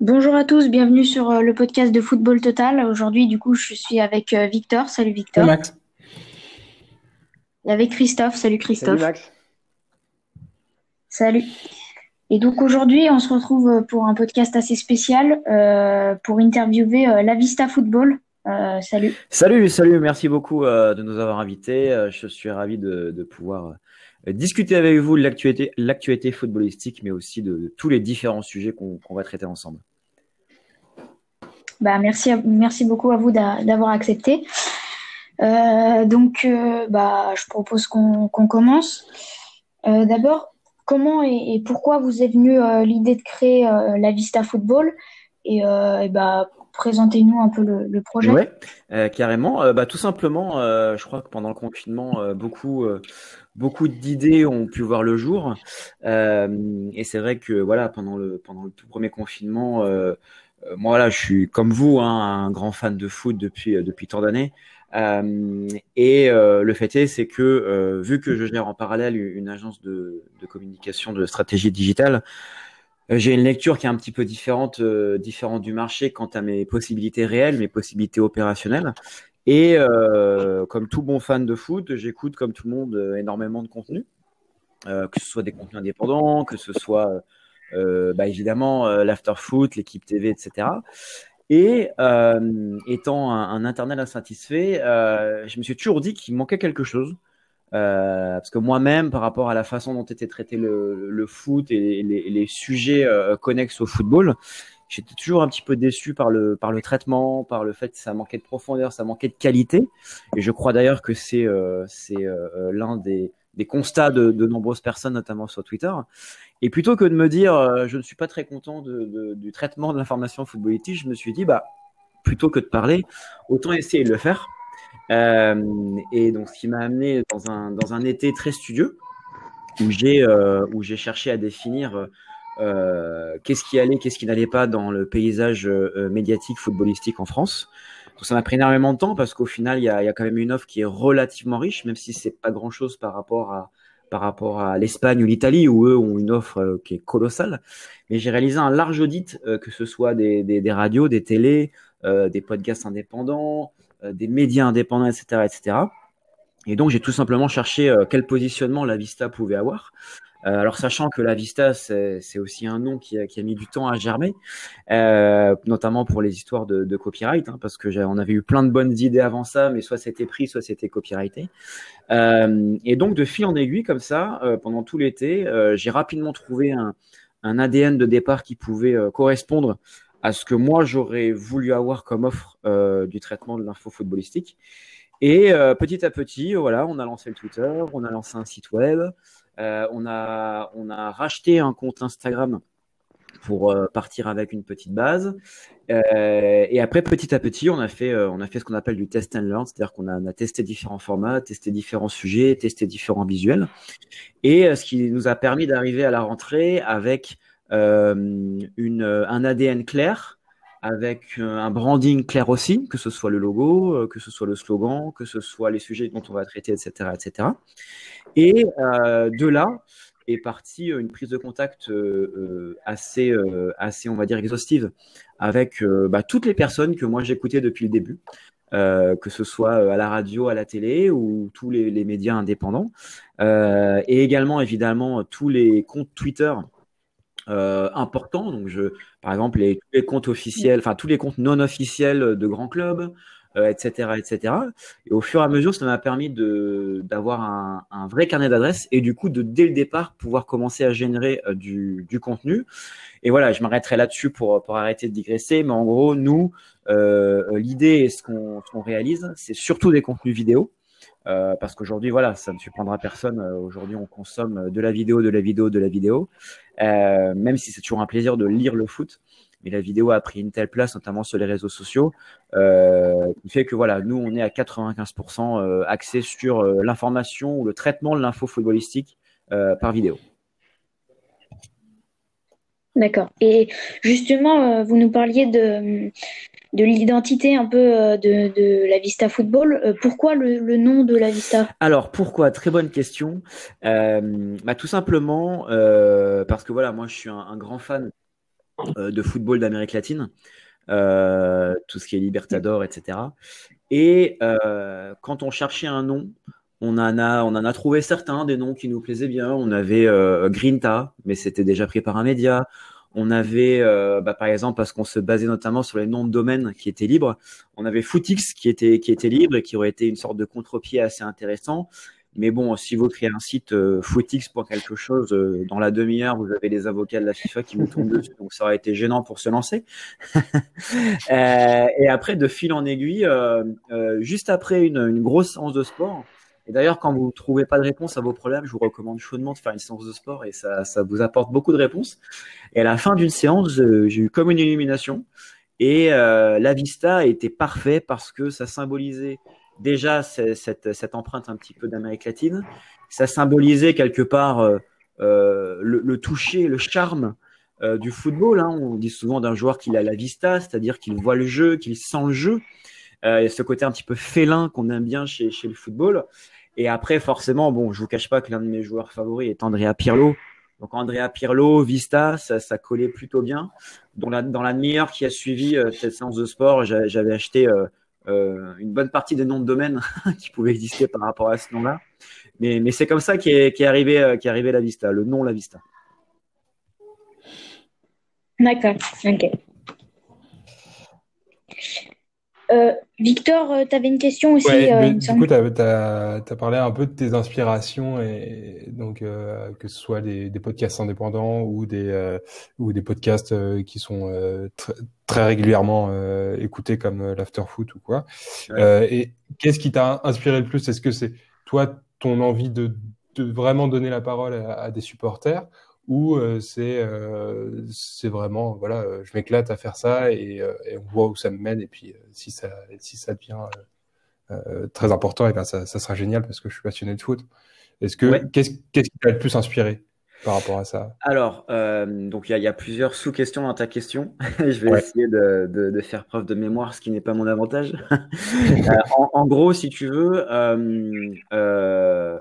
Bonjour à tous, bienvenue sur euh, le podcast de Football Total. Aujourd'hui, du coup, je suis avec euh, Victor. Salut Victor. Salut Max. Et avec Christophe. Salut Christophe. Salut Max. Salut. Et donc aujourd'hui, on se retrouve euh, pour un podcast assez spécial pour interviewer la Vista Football. Salut. Salut, salut. Merci beaucoup de nous avoir invités. je suis ravi de, pouvoir discuter avec vous de l'actualité, footballistique, mais aussi de, tous les différents sujets qu'on va traiter ensemble. Bah, merci, merci beaucoup à vous d'avoir accepté. Euh, donc, euh, bah, je propose qu'on commence. Euh, d'abord, comment et, pourquoi vous est venue l'idée de créer la Vista Football? Et, bah, présentez-nous un peu le, projet. Oui, carrément. bah, tout simplement, je crois que pendant le confinement, beaucoup, beaucoup d'idées ont pu voir le jour. et c'est vrai que voilà, pendant le, pendant le tout premier confinement, euh, moi là, je suis comme vous, hein, un grand fan de foot depuis euh, depuis tant d'années. Euh, et le fait est, c'est que vu que je gère en parallèle une agence de, de communication de stratégie digitale, j'ai une lecture qui est un petit peu différente, différente du marché quant à mes possibilités réelles, mes possibilités opérationnelles. Et comme tout bon fan de foot, j'écoute comme tout le monde énormément de contenu, que ce soit des contenus indépendants, que ce soit euh, bah, évidemment euh, l'afterfoot, l'équipe TV, etc. Et euh, étant un, un, insatisfait, euh, je me suis toujours dit qu'il manquait quelque chose. Euh, parce que moi-même, par rapport à la façon dont était traité le, le foot et les, les sujets euh, connexes au football, j'étais toujours un petit peu déçu par le, par le traitement, par le fait que ça manquait de profondeur, ça manquait de qualité. Et je crois d'ailleurs que c'est euh, c'est l'un des, des constats de, de, nombreuses personnes, notamment sur Twitter. Et plutôt que de me dire, euh, je ne suis pas très content de, du traitement de l'information footballistique, je me suis dit, bah, plutôt que de parler, autant essayer de le faire. Euh, et donc, ce qui m'a amené dans un, dans un été très studieux, où j'ai euh, où j'ai cherché à définir euh, qu'est-ce qui allait, qu'est-ce qui n'allait pas dans le paysage euh, médiatique footballistique en France. Donc, ça m'a pris énormément de temps parce qu'au final, il y a, y a, quand même une offre qui est relativement riche, même si c'est pas grand-chose par rapport à par rapport à l'Espagne ou l'Italie, où eux ont une offre qui est colossale. Mais j'ai réalisé un large audit, que ce soit des, des, des radios, des télés, des podcasts indépendants, des médias indépendants, etc. etc. Et donc j'ai tout simplement cherché quel positionnement la Vista pouvait avoir. Euh, alors sachant que la Vista, c'est aussi un nom qui a, qui a, mis du temps à germer, euh, notamment pour les histoires de, de copyright, hein, parce que on avait eu plein de bonnes idées avant ça, mais soit c'était pris, soit c'était copyrighté. Euh, et donc de fil en aiguille comme ça, euh, pendant tout l'été, euh, j'ai rapidement trouvé un, un, ADN de départ qui pouvait correspondre à ce que moi j'aurais voulu avoir comme offre du traitement de l'info footballistique. Et petit à petit, voilà, on a lancé le Twitter, on a lancé un site web, euh, on, a, on a racheté un compte Instagram pour euh, partir avec une petite base. Euh, et après, petit à petit, on a fait, euh, on a fait ce qu'on appelle du test and learn, c'est-à-dire qu'on a, on a, testé différents formats, testé différents sujets, testé différents visuels, et ce qui nous a permis d'arriver à la rentrée avec une, un ADN clair, avec un branding clair aussi, que ce soit le logo, que ce soit le slogan, que ce soit les sujets dont on va traiter, etc., etc. Et euh, de là est partie une prise de contact euh, assez, euh, assez, on va dire, exhaustive avec bah, toutes les personnes que moi j'écoutais depuis le début. Euh, que ce soit à la radio, à la télé ou tous les, médias indépendants, euh, et également évidemment tous les comptes Twitter euh, importants. Donc, je, par exemple, les, les comptes officiels, enfin tous les comptes non officiels de grands clubs, etc., euh, etc. Et au fur et à mesure, ça m'a permis de d'avoir un, un, vrai carnet d'adresses et du coup de dès le départ pouvoir commencer à générer euh, du, contenu. Et voilà, je m'arrêterai là-dessus pour pour arrêter de digresser. Mais en gros, nous, euh, l'idée et ce qu'on réalise, c'est surtout des contenus vidéo. Euh, parce qu'aujourd'hui, voilà, ça ne surprendra personne. Aujourd'hui, on consomme de la vidéo, de la vidéo, de la vidéo. Euh, même si c'est toujours un plaisir de lire le foot, mais la vidéo a pris une telle place, notamment sur les réseaux sociaux, euh, qui fait que voilà, nous on est à 95% euh, axé sur euh, l'information ou le traitement de l'info footballistique euh, par vidéo. D'accord. Et justement, vous nous parliez de de l'identité un peu euh, de, la Vista Football. Euh, pourquoi le, nom de la Vista? Alors pourquoi? Très bonne question. Euh, bah, tout simplement parce que voilà, moi je suis un, grand fan de football d'Amérique latine, tout ce qui est Libertador, etc. Et quand on cherchait un nom, on en a, on en a trouvé certains des noms qui nous plaisaient bien. On avait Grinta, mais c'était déjà pris par un média. On avait, euh, bah, par exemple, parce qu'on se basait notamment sur les noms de domaines qui étaient libres, on avait Footix qui était, qui était libre et qui aurait été une sorte de contre-pied assez intéressant. Mais bon, si vous créez un site euh, Footix pour quelque chose, euh, dans la demi-heure, vous avez les avocats de la FIFA qui vous tombent dessus, donc ça aurait été gênant pour se lancer. et après, de fil en aiguille, juste après une, une grosse séance de sport, et d'ailleurs, quand vous ne trouvez pas de réponse à vos problèmes, je vous recommande chaudement de faire une séance de sport et ça, ça vous apporte beaucoup de réponses. Et à la fin d'une séance, j'ai eu comme une illumination et euh, la vista était parfait parce que ça symbolisait déjà cette, cette empreinte un petit peu d'Amérique latine. Ça symbolisait quelque part euh, euh le, le, toucher, le charme euh, du football. Hein. On dit souvent d'un joueur qu'il a la vista, c'est-à-dire qu'il voit le jeu, qu'il sent le jeu. Euh, et ce côté un petit peu félin qu'on aime bien chez, chez le football. Et après, forcément, bon, je vous cache pas que l'un de mes joueurs favoris est Andrea Pirlo. Donc Andrea Pirlo, Vista, ça, collait plutôt bien. Dans la, demi-heure qui a suivi euh, cette séance de sport, j'avais acheté euh, euh, une bonne partie des noms de domaines qui pouvaient exister par rapport à ce nom-là. Mais, c'est comme ça qu'est est arrivé, arrivé la Vista, le nom La Vista. D'accord, ok. Euh, Victor, euh, tu avais une question aussi. Euh, du coup, tu as, parlé un peu de tes inspirations, et donc que ce soit des, podcasts indépendants ou des, ou des podcasts qui sont très régulièrement écoutés comme l'Afterfoot ou quoi. et qu'est-ce qui t'a inspiré le plus? Est-ce que c'est toi, ton envie de, de, vraiment donner la parole à des supporters ou euh, c'est euh, c'est vraiment voilà euh, je m'éclate à faire ça et, et, on voit où ça me mène. Et puis si ça si ça devient très important et ben ça, ça sera génial parce que je suis passionné de foot. Est-ce que qu'est-ce qu'est-ce qui t'a le plus inspiré par rapport à ça? Alors, donc il y a, y a, plusieurs sous-questions dans ta question. je vais essayer de, de, de, faire preuve de mémoire, ce qui n'est pas mon avantage. en, en, gros, si tu veux, euh,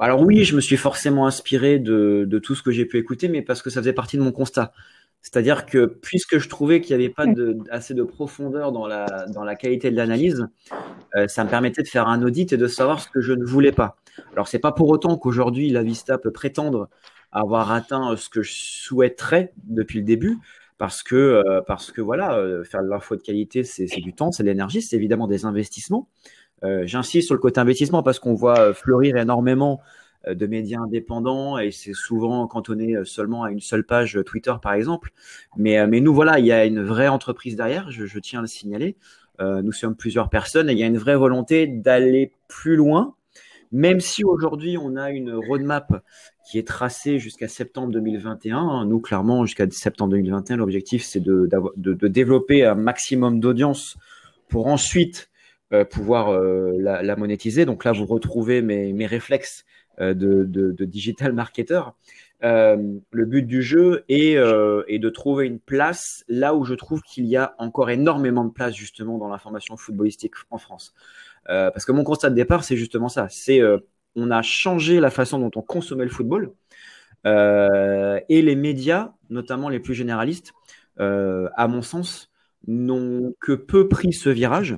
alors oui, je me suis forcément inspiré de, tout ce que j'ai pu écouter, mais parce que ça faisait partie de mon constat. C'est-à-dire que puisque je trouvais qu'il n'y avait pas assez de profondeur dans la, qualité de l'analyse, euh, ça me permettait de faire un audit et de savoir ce que je ne voulais pas. Alors c'est pas pour autant qu'aujourd'hui la Vista peut prétendre avoir atteint ce que je souhaiterais depuis le début, parce que euh, parce que voilà, euh, faire de l'info de qualité, c'est du temps, c'est de l'énergie, c'est évidemment des investissements. Euh, j'insiste sur le côté investissement parce qu'on voit euh, fleurir énormément euh, de médias indépendants et c'est souvent cantonné seulement à une seule page Twitter par exemple. Mais, mais nous voilà, il y a une vraie entreprise derrière, je, je tiens à le signaler. Euh, nous sommes plusieurs personnes et il y a une vraie volonté d'aller plus loin, même si aujourd'hui on a une roadmap qui est tracée jusqu'à septembre 2021. Nous clairement jusqu'à septembre 2021, l'objectif c'est de, de, de, développer un maximum d'audience pour ensuite pouvoir euh, la, la, monétiser. Donc là, vous retrouvez mes, mes réflexes euh, de, de, de, digital marketer. le but du jeu est, est, de trouver une place là où je trouve qu'il y a encore énormément de place justement dans l'information footballistique en France. parce que mon constat de départ, c'est justement ça. C'est on a changé la façon dont on consommait le football et les médias, notamment les plus généralistes, à mon sens, n'ont que peu pris ce virage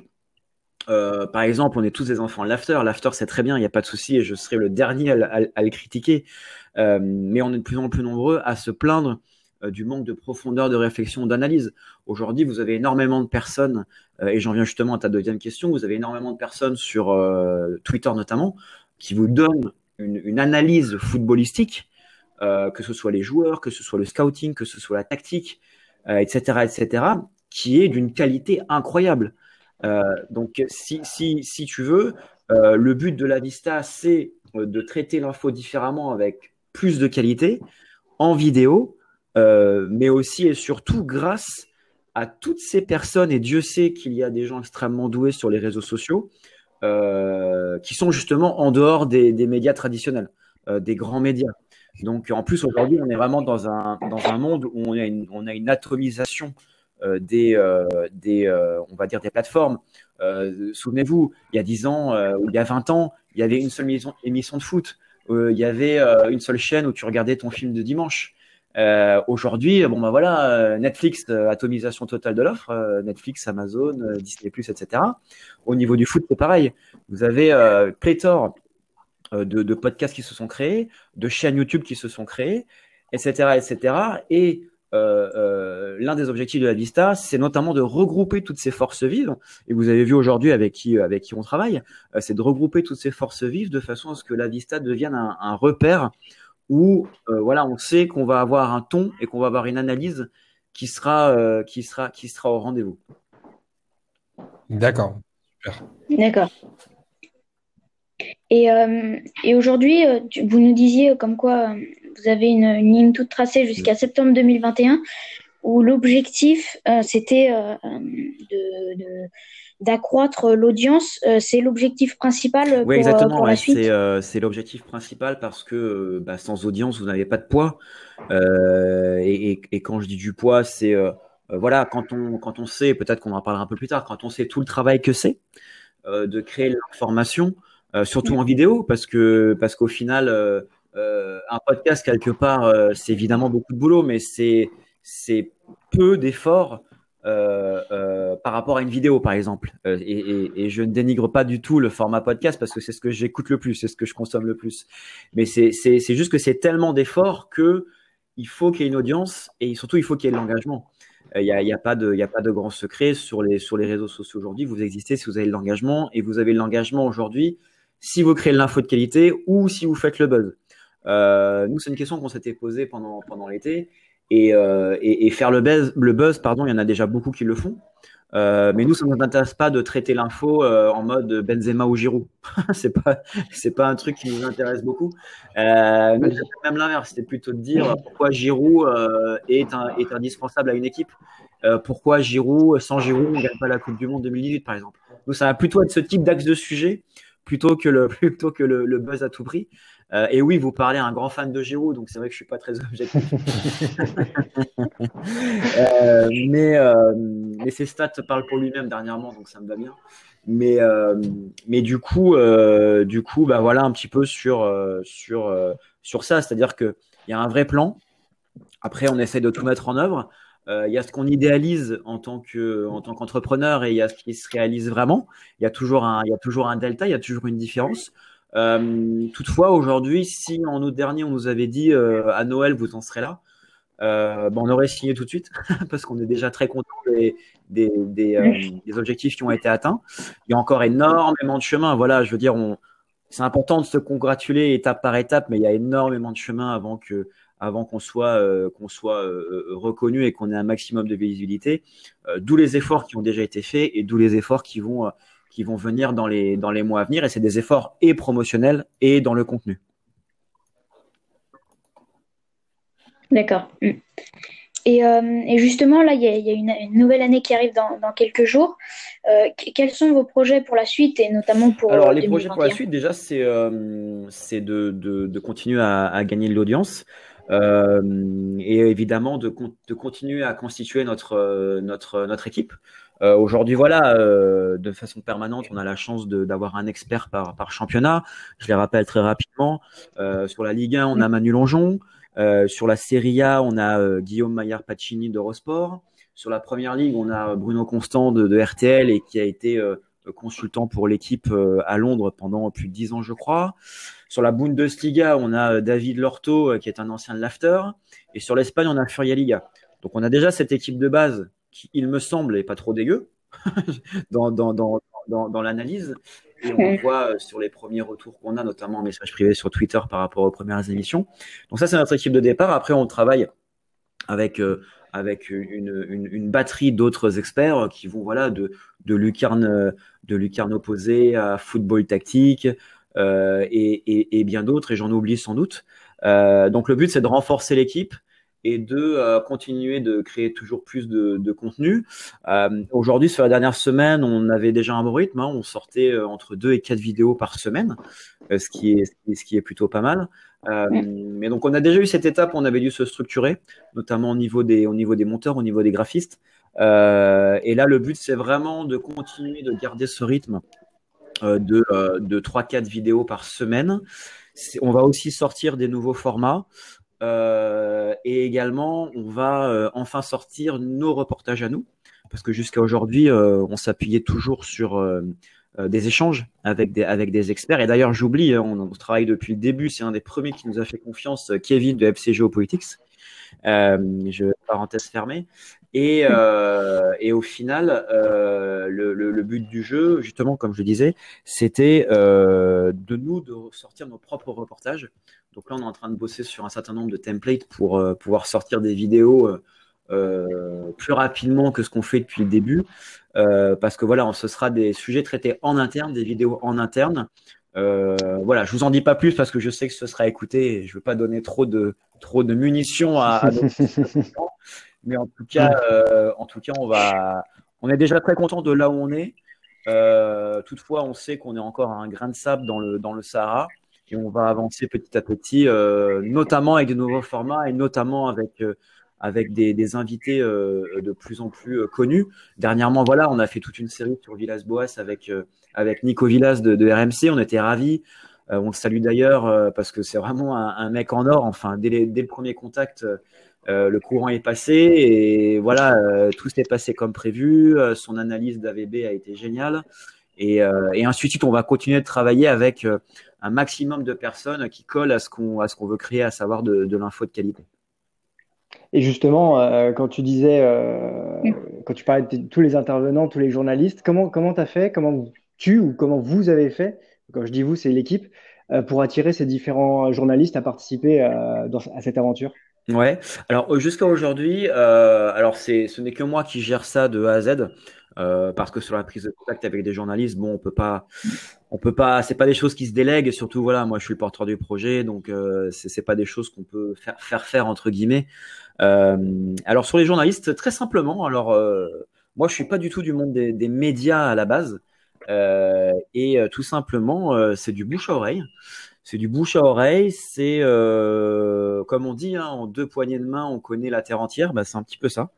euh, par exemple, on est tous des enfants. L'after, l'after, c'est très bien, il n'y a pas de souci, et je serai le dernier à, le critiquer. Euh, mais on est de plus en plus nombreux à se plaindre euh, du manque de profondeur de réflexion, d'analyse. Aujourd'hui, vous avez énormément de personnes, et j'en viens justement à ta deuxième question, vous avez énormément de personnes sur Twitter notamment, qui vous donnent une, une analyse footballistique, que ce soit les joueurs, que ce soit le scouting, que ce soit la tactique, etc., etc., qui est d'une qualité incroyable. Euh, donc, si, si, si tu veux, euh, le but de la Vista, c'est euh, de traiter l'info différemment avec plus de qualité en vidéo, mais aussi et surtout grâce à toutes ces personnes, et Dieu sait qu'il y a des gens extrêmement doués sur les réseaux sociaux, qui sont justement en dehors des, médias traditionnels, des grands médias. Donc en plus aujourd'hui, on est vraiment dans un, dans un monde où on a une, on a une atomisation des, des on va dire des plateformes. Souvenez-vous, il y a 10 ans ou il y a 20 ans, il y avait une seule émission, émission de foot. il y avait une seule chaîne où tu regardais ton film de dimanche. Euh, Aujourd'hui, bon bah voilà, Netflix, atomisation totale de l'offre, Netflix, Amazon, Disney+, etc. Au niveau du foot, c'est pareil. Vous avez pléthore de, de, podcasts qui se sont créés, de chaînes YouTube qui se sont créées, etc., etc. Et euh, euh, l'un des objectifs de la Vista, c'est notamment de regrouper toutes ces forces vives. Et vous avez vu aujourd'hui avec qui avec qui on travaille, euh, c'est de regrouper toutes ces forces vives de façon à ce que la Vista devienne un, un repère où euh, voilà, on sait qu'on va avoir un ton et qu'on va avoir une analyse qui sera euh, qui sera qui sera au rendez-vous. D'accord. D'accord. Et, et aujourd'hui, vous nous disiez comme quoi vous avez une, ligne toute tracée jusqu'à septembre 2021 où l'objectif euh, c'était euh, d'accroître l'audience. Euh, c'est l'objectif principal oui, exactement, la suite. C'est l'objectif principal parce que bah, sans audience, vous n'avez pas de poids. Et, et, quand je dis du poids, c'est voilà, quand on, quand on sait, peut-être qu'on en parlera un peu plus tard, quand on sait tout le travail que c'est de créer l'information, surtout en vidéo, parce que parce qu'au final, euh, un podcast quelque part, euh, c'est évidemment beaucoup de boulot, mais c'est c'est peu d'efforts euh, par rapport à une vidéo, par exemple. Et, je ne dénigre pas du tout le format podcast parce que c'est ce que j'écoute le plus, c'est ce que je consomme le plus. Mais c'est c'est juste que c'est tellement d'efforts que il faut qu'il y ait une audience et surtout il faut qu'il y ait de l'engagement. Il n'y a, a, pas de, y a pas de grand secret sur les, sur les réseaux sociaux aujourd'hui. Vous existez si vous avez de l'engagement et vous avez de l'engagement aujourd'hui si vous créez de l'info de qualité ou si vous faites le buzz. Euh, nous, c'est une question qu'on s'était posée pendant, pendant l'été. Et, euh, et, et, faire le buzz, le buzz, pardon, il y en a déjà beaucoup qui le font. Euh, mais nous, ça ne nous intéresse pas de traiter l'info euh, en mode Benzema ou Giroud. c'est pas, c'est pas un truc qui nous intéresse beaucoup. Euh, nous, même l'inverse, c'était plutôt de dire pourquoi Giroud est, un, est indispensable à une équipe. pourquoi Giroud, sans Giroud, on gagne pas la Coupe du Monde 2018, par exemple? Nous, ça va plutôt être ce type d'axe de sujet plutôt que le plutôt que le, le buzz à tout prix. Euh, et oui, vous parlez à un grand fan de Giroud, donc c'est vrai que je suis pas très objectif. euh, mais, euh, mais ses stats parlent pour lui-même dernièrement, donc ça me va bien. Mais, euh, mais du coup, du coup, bah voilà un petit peu sur sur sur ça, c'est-à-dire que il y a un vrai plan. Après, on essaie de tout mettre en œuvre. Il y a ce qu'on idéalise en tant que en tant qu'entrepreneur et il y a ce qui se réalise vraiment. Il y a toujours un il y a toujours un delta, il y a toujours une différence. Euh, toutefois, aujourd'hui, si en août dernier on nous avait dit euh, à Noël vous en serez là, euh, ben, on aurait signé tout de suite parce qu'on est déjà très content des, des, des, des, objectifs qui ont été atteints. Il y a encore énormément de chemin. Voilà, je veux dire, c'est important de se congratuler étape par étape, mais il y a énormément de chemin avant que avant qu'on soit qu'on soit reconnu et qu'on ait un maximum de visibilité. d'où les efforts qui ont déjà été faits et d'où les efforts qui vont qui vont venir dans les, dans les mois à venir. Et c'est des efforts et promotionnels et dans le contenu. D'accord. Mm. Et, euh, et, justement, là, il y a, y a une, nouvelle année qui arrive dans, dans quelques jours. Euh, quels sont vos projets pour la suite et notamment pour. Alors, les projets pour la suite, déjà, c'est euh, de, de, de, continuer à, à gagner de l'audience. Euh, et évidemment de, de, continuer à constituer notre, notre, notre équipe. Euh, Aujourd'hui, voilà, euh, de façon permanente, on a la chance d'avoir un expert par, par, championnat. Je les rappelle très rapidement. Euh, sur la Ligue 1, on a Manu Longeon. Euh, sur la Serie A, on a euh, Guillaume Maillard Pacini d'Eurosport. Sur la Première Ligue, on a Bruno Constant de, de RTL et qui a été euh, consultant pour l'équipe à Londres pendant plus de dix ans, je crois. Sur la Bundesliga, on a David Lorto, qui est un ancien de l'After. Et sur l'Espagne, on a Furia Liga. Donc on a déjà cette équipe de base qui, il me semble, est pas trop dégueu dans, dans, dans, dans, l'analyse. Et on voit euh, sur les premiers retours qu'on a, notamment en message privé sur Twitter par rapport aux premières émissions. Donc ça, c'est notre équipe de départ. Après, on travaille avec euh, avec une, une, une batterie d'autres experts qui vont voilà de de lucarne de lucarne opposée à football tactique euh, et, et, et, bien d'autres. Et j'en oublie sans doute. Euh, donc le but, c'est de renforcer l'équipe et de euh, continuer de créer toujours plus de, de contenu. Euh, Aujourd'hui, sur la dernière semaine, on avait déjà un bon rythme. Hein, on sortait euh, entre deux et quatre vidéos par semaine, euh, ce, qui est, ce qui est plutôt pas mal. Euh, mais donc, on a déjà eu cette étape où on avait dû se structurer, notamment au niveau des, au niveau des monteurs, au niveau des graphistes. et là, le but, c'est vraiment de continuer de garder ce rythme de, de 3-4 vidéos par semaine. On va aussi sortir des nouveaux formats. Euh, et également, on va euh, enfin sortir nos reportages à nous, parce que jusqu'à aujourd'hui, euh, on s'appuyait toujours sur des échanges avec des, avec des experts. Et d'ailleurs, j'oublie, hein, on, on, travaille depuis le début, c'est un des premiers qui nous a fait confiance, Kevin de FC Geopolitics. je parenthèse fermée. Et, euh, et au final, euh, le, le, le, but du jeu, justement, comme je le disais, c'était euh, de nous de sortir nos propres reportages. Donc là, on est en train de bosser sur un certain nombre de templates pour euh, pouvoir sortir des vidéos euh, plus rapidement que ce qu'on fait depuis le début. Euh, parce que voilà, ce sera des sujets traités en interne, des vidéos en interne. voilà, je vous en dis pas plus parce que je sais que ce sera écouté et je veux pas donner trop de trop de munitions à, à nos mais en tout cas, euh, en tout cas, on va, on est déjà très content de là où on est. Euh, toutefois, on sait qu'on est encore à un grain de sable dans le dans le Sahara et on va avancer petit à petit, euh, notamment avec de nouveaux formats et notamment avec euh, des, invités euh, de plus en plus connus. Dernièrement, voilà, on a fait toute une série sur Villas-Boas avec avec Nico Villas de, RMC. On était ravis. on le salue d'ailleurs parce que c'est vraiment un, mec en or. Enfin, dès, le premier contact, le courant est passé et voilà, tout s'est passé comme prévu. Son analyse d'AVB a été géniale. Et, et ensuite, on va continuer de travailler avec un maximum de personnes qui collent à ce qu'on veut créer, à savoir de, de l'info de qualité. Et justement, euh, quand tu disais, euh, quand tu parlais de tous les intervenants, tous les journalistes, comment comment t'as fait, comment tu ou comment vous avez fait, quand je dis vous, c'est l'équipe, euh, pour attirer ces différents journalistes à participer dans, à cette aventure? Ouais. Alors jusqu'à aujourd'hui, euh, alors c'est, ce n'est que moi qui gère ça de A à Z, euh, parce que sur la prise de contact avec des journalistes, bon, on peut pas, on peut pas, c'est pas des choses qui se délèguent. Surtout, voilà, moi je suis le porteur du projet, donc euh, c'est, pas des choses qu'on peut faire faire faire entre guillemets. Euh, alors sur les journalistes, très simplement, alors euh, moi je suis pas du tout du monde des, des médias à la base, euh, et tout simplement c'est du bouche à oreille c'est du bouche à oreille, c'est euh, comme on dit, hein, en deux poignées de main, on connaît la terre entière, bah, c'est un petit peu ça.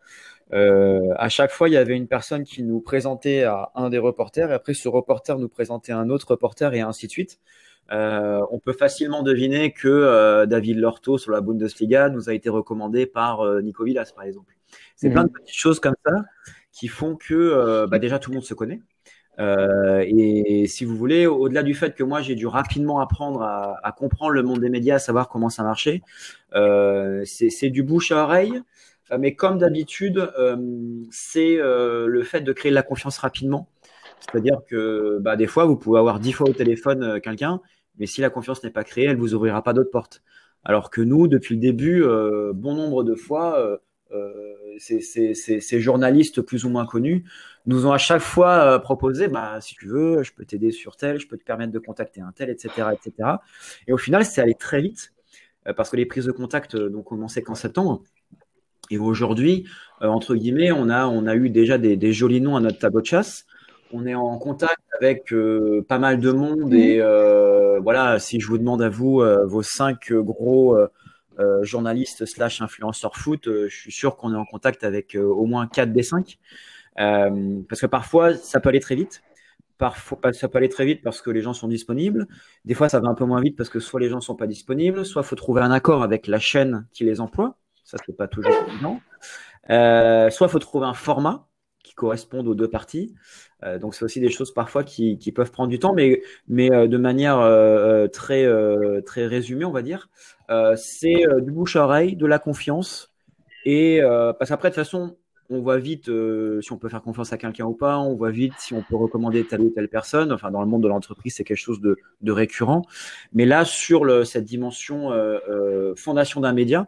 Euh, à chaque fois, il y avait une personne qui nous présentait à un des reporters, et après ce reporter nous présentait à un autre reporter, et ainsi de suite. Euh, on peut facilement deviner que euh, David Lorto sur la Bundesliga nous a été recommandé par euh, Nico Villas, par exemple. C'est mmh. plein de petites choses comme ça qui font que euh, bah, déjà tout le monde se connaît. Euh, et si vous voulez, au-delà du fait que moi j'ai dû rapidement apprendre à, à, comprendre le monde des médias, à savoir comment ça marchait, euh, c'est du bouche à oreille. Euh, mais comme d'habitude, euh, c'est euh, le fait de créer de la confiance rapidement. C'est-à-dire que bah, des fois, vous pouvez avoir dix fois au téléphone quelqu'un, mais si la confiance n'est pas créée, elle vous ouvrira pas d'autres portes. Alors que nous, depuis le début, bon nombre de fois, ces, journalistes plus ou moins connus nous ont à chaque fois proposé, bah, si tu veux, je peux t'aider sur tel, je peux te permettre de contacter un tel, etc., etc. Et au final, c'est allé très vite parce que les prises de contact n'ont commencé qu'en septembre. Et aujourd'hui, entre guillemets, on a, on a eu déjà des, des, jolis noms à notre tableau de chasse. On est en contact avec euh, pas mal de monde et euh, voilà, si je vous demande à vous euh, vos cinq gros journalistes slash influenceurs foot, je suis sûr qu'on est en contact avec au moins quatre des cinq. Euh, parce que parfois, ça peut aller très vite. Parfois, ça peut aller très vite parce que les gens sont disponibles. Des fois, ça va un peu moins vite parce que soit les gens sont pas disponibles, soit faut trouver un accord avec la chaîne qui les emploie. Ça, c'est pas toujours évident. Euh, soit faut trouver un format qui corresponde aux deux parties. Euh, donc, c'est aussi des choses parfois qui, peuvent prendre du temps, mais, euh, de manière très, très résumée, on va dire. c'est du bouche à oreille, de la confiance. Et parce qu'après, de toute façon, on voit vite si on peut faire confiance à quelqu'un ou pas, on voit vite si on peut recommander telle ou telle personne. Enfin, dans le monde de l'entreprise, c'est quelque chose de, récurrent. Mais là, sur cette dimension fondation d'un média,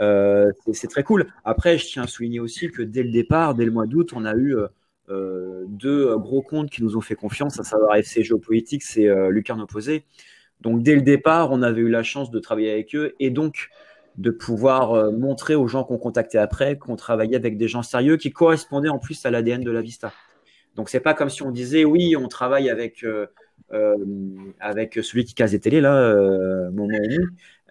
euh, c'est très cool. Après, je tiens à souligner aussi que dès le départ, dès le mois d'août, on a eu euh, deux gros comptes qui nous ont fait confiance, à savoir FC Géopolitique et euh, Lucarne Opposé. Donc, dès le départ, on avait eu la chance de travailler avec eux et donc de pouvoir euh, montrer aux gens qu'on contactait après qu'on travaillait avec des gens sérieux qui correspondaient en plus à l'ADN de la Vista. Donc c'est pas comme si on disait oui, on travaille avec euh, avec celui qui casse des télés là, mon ami,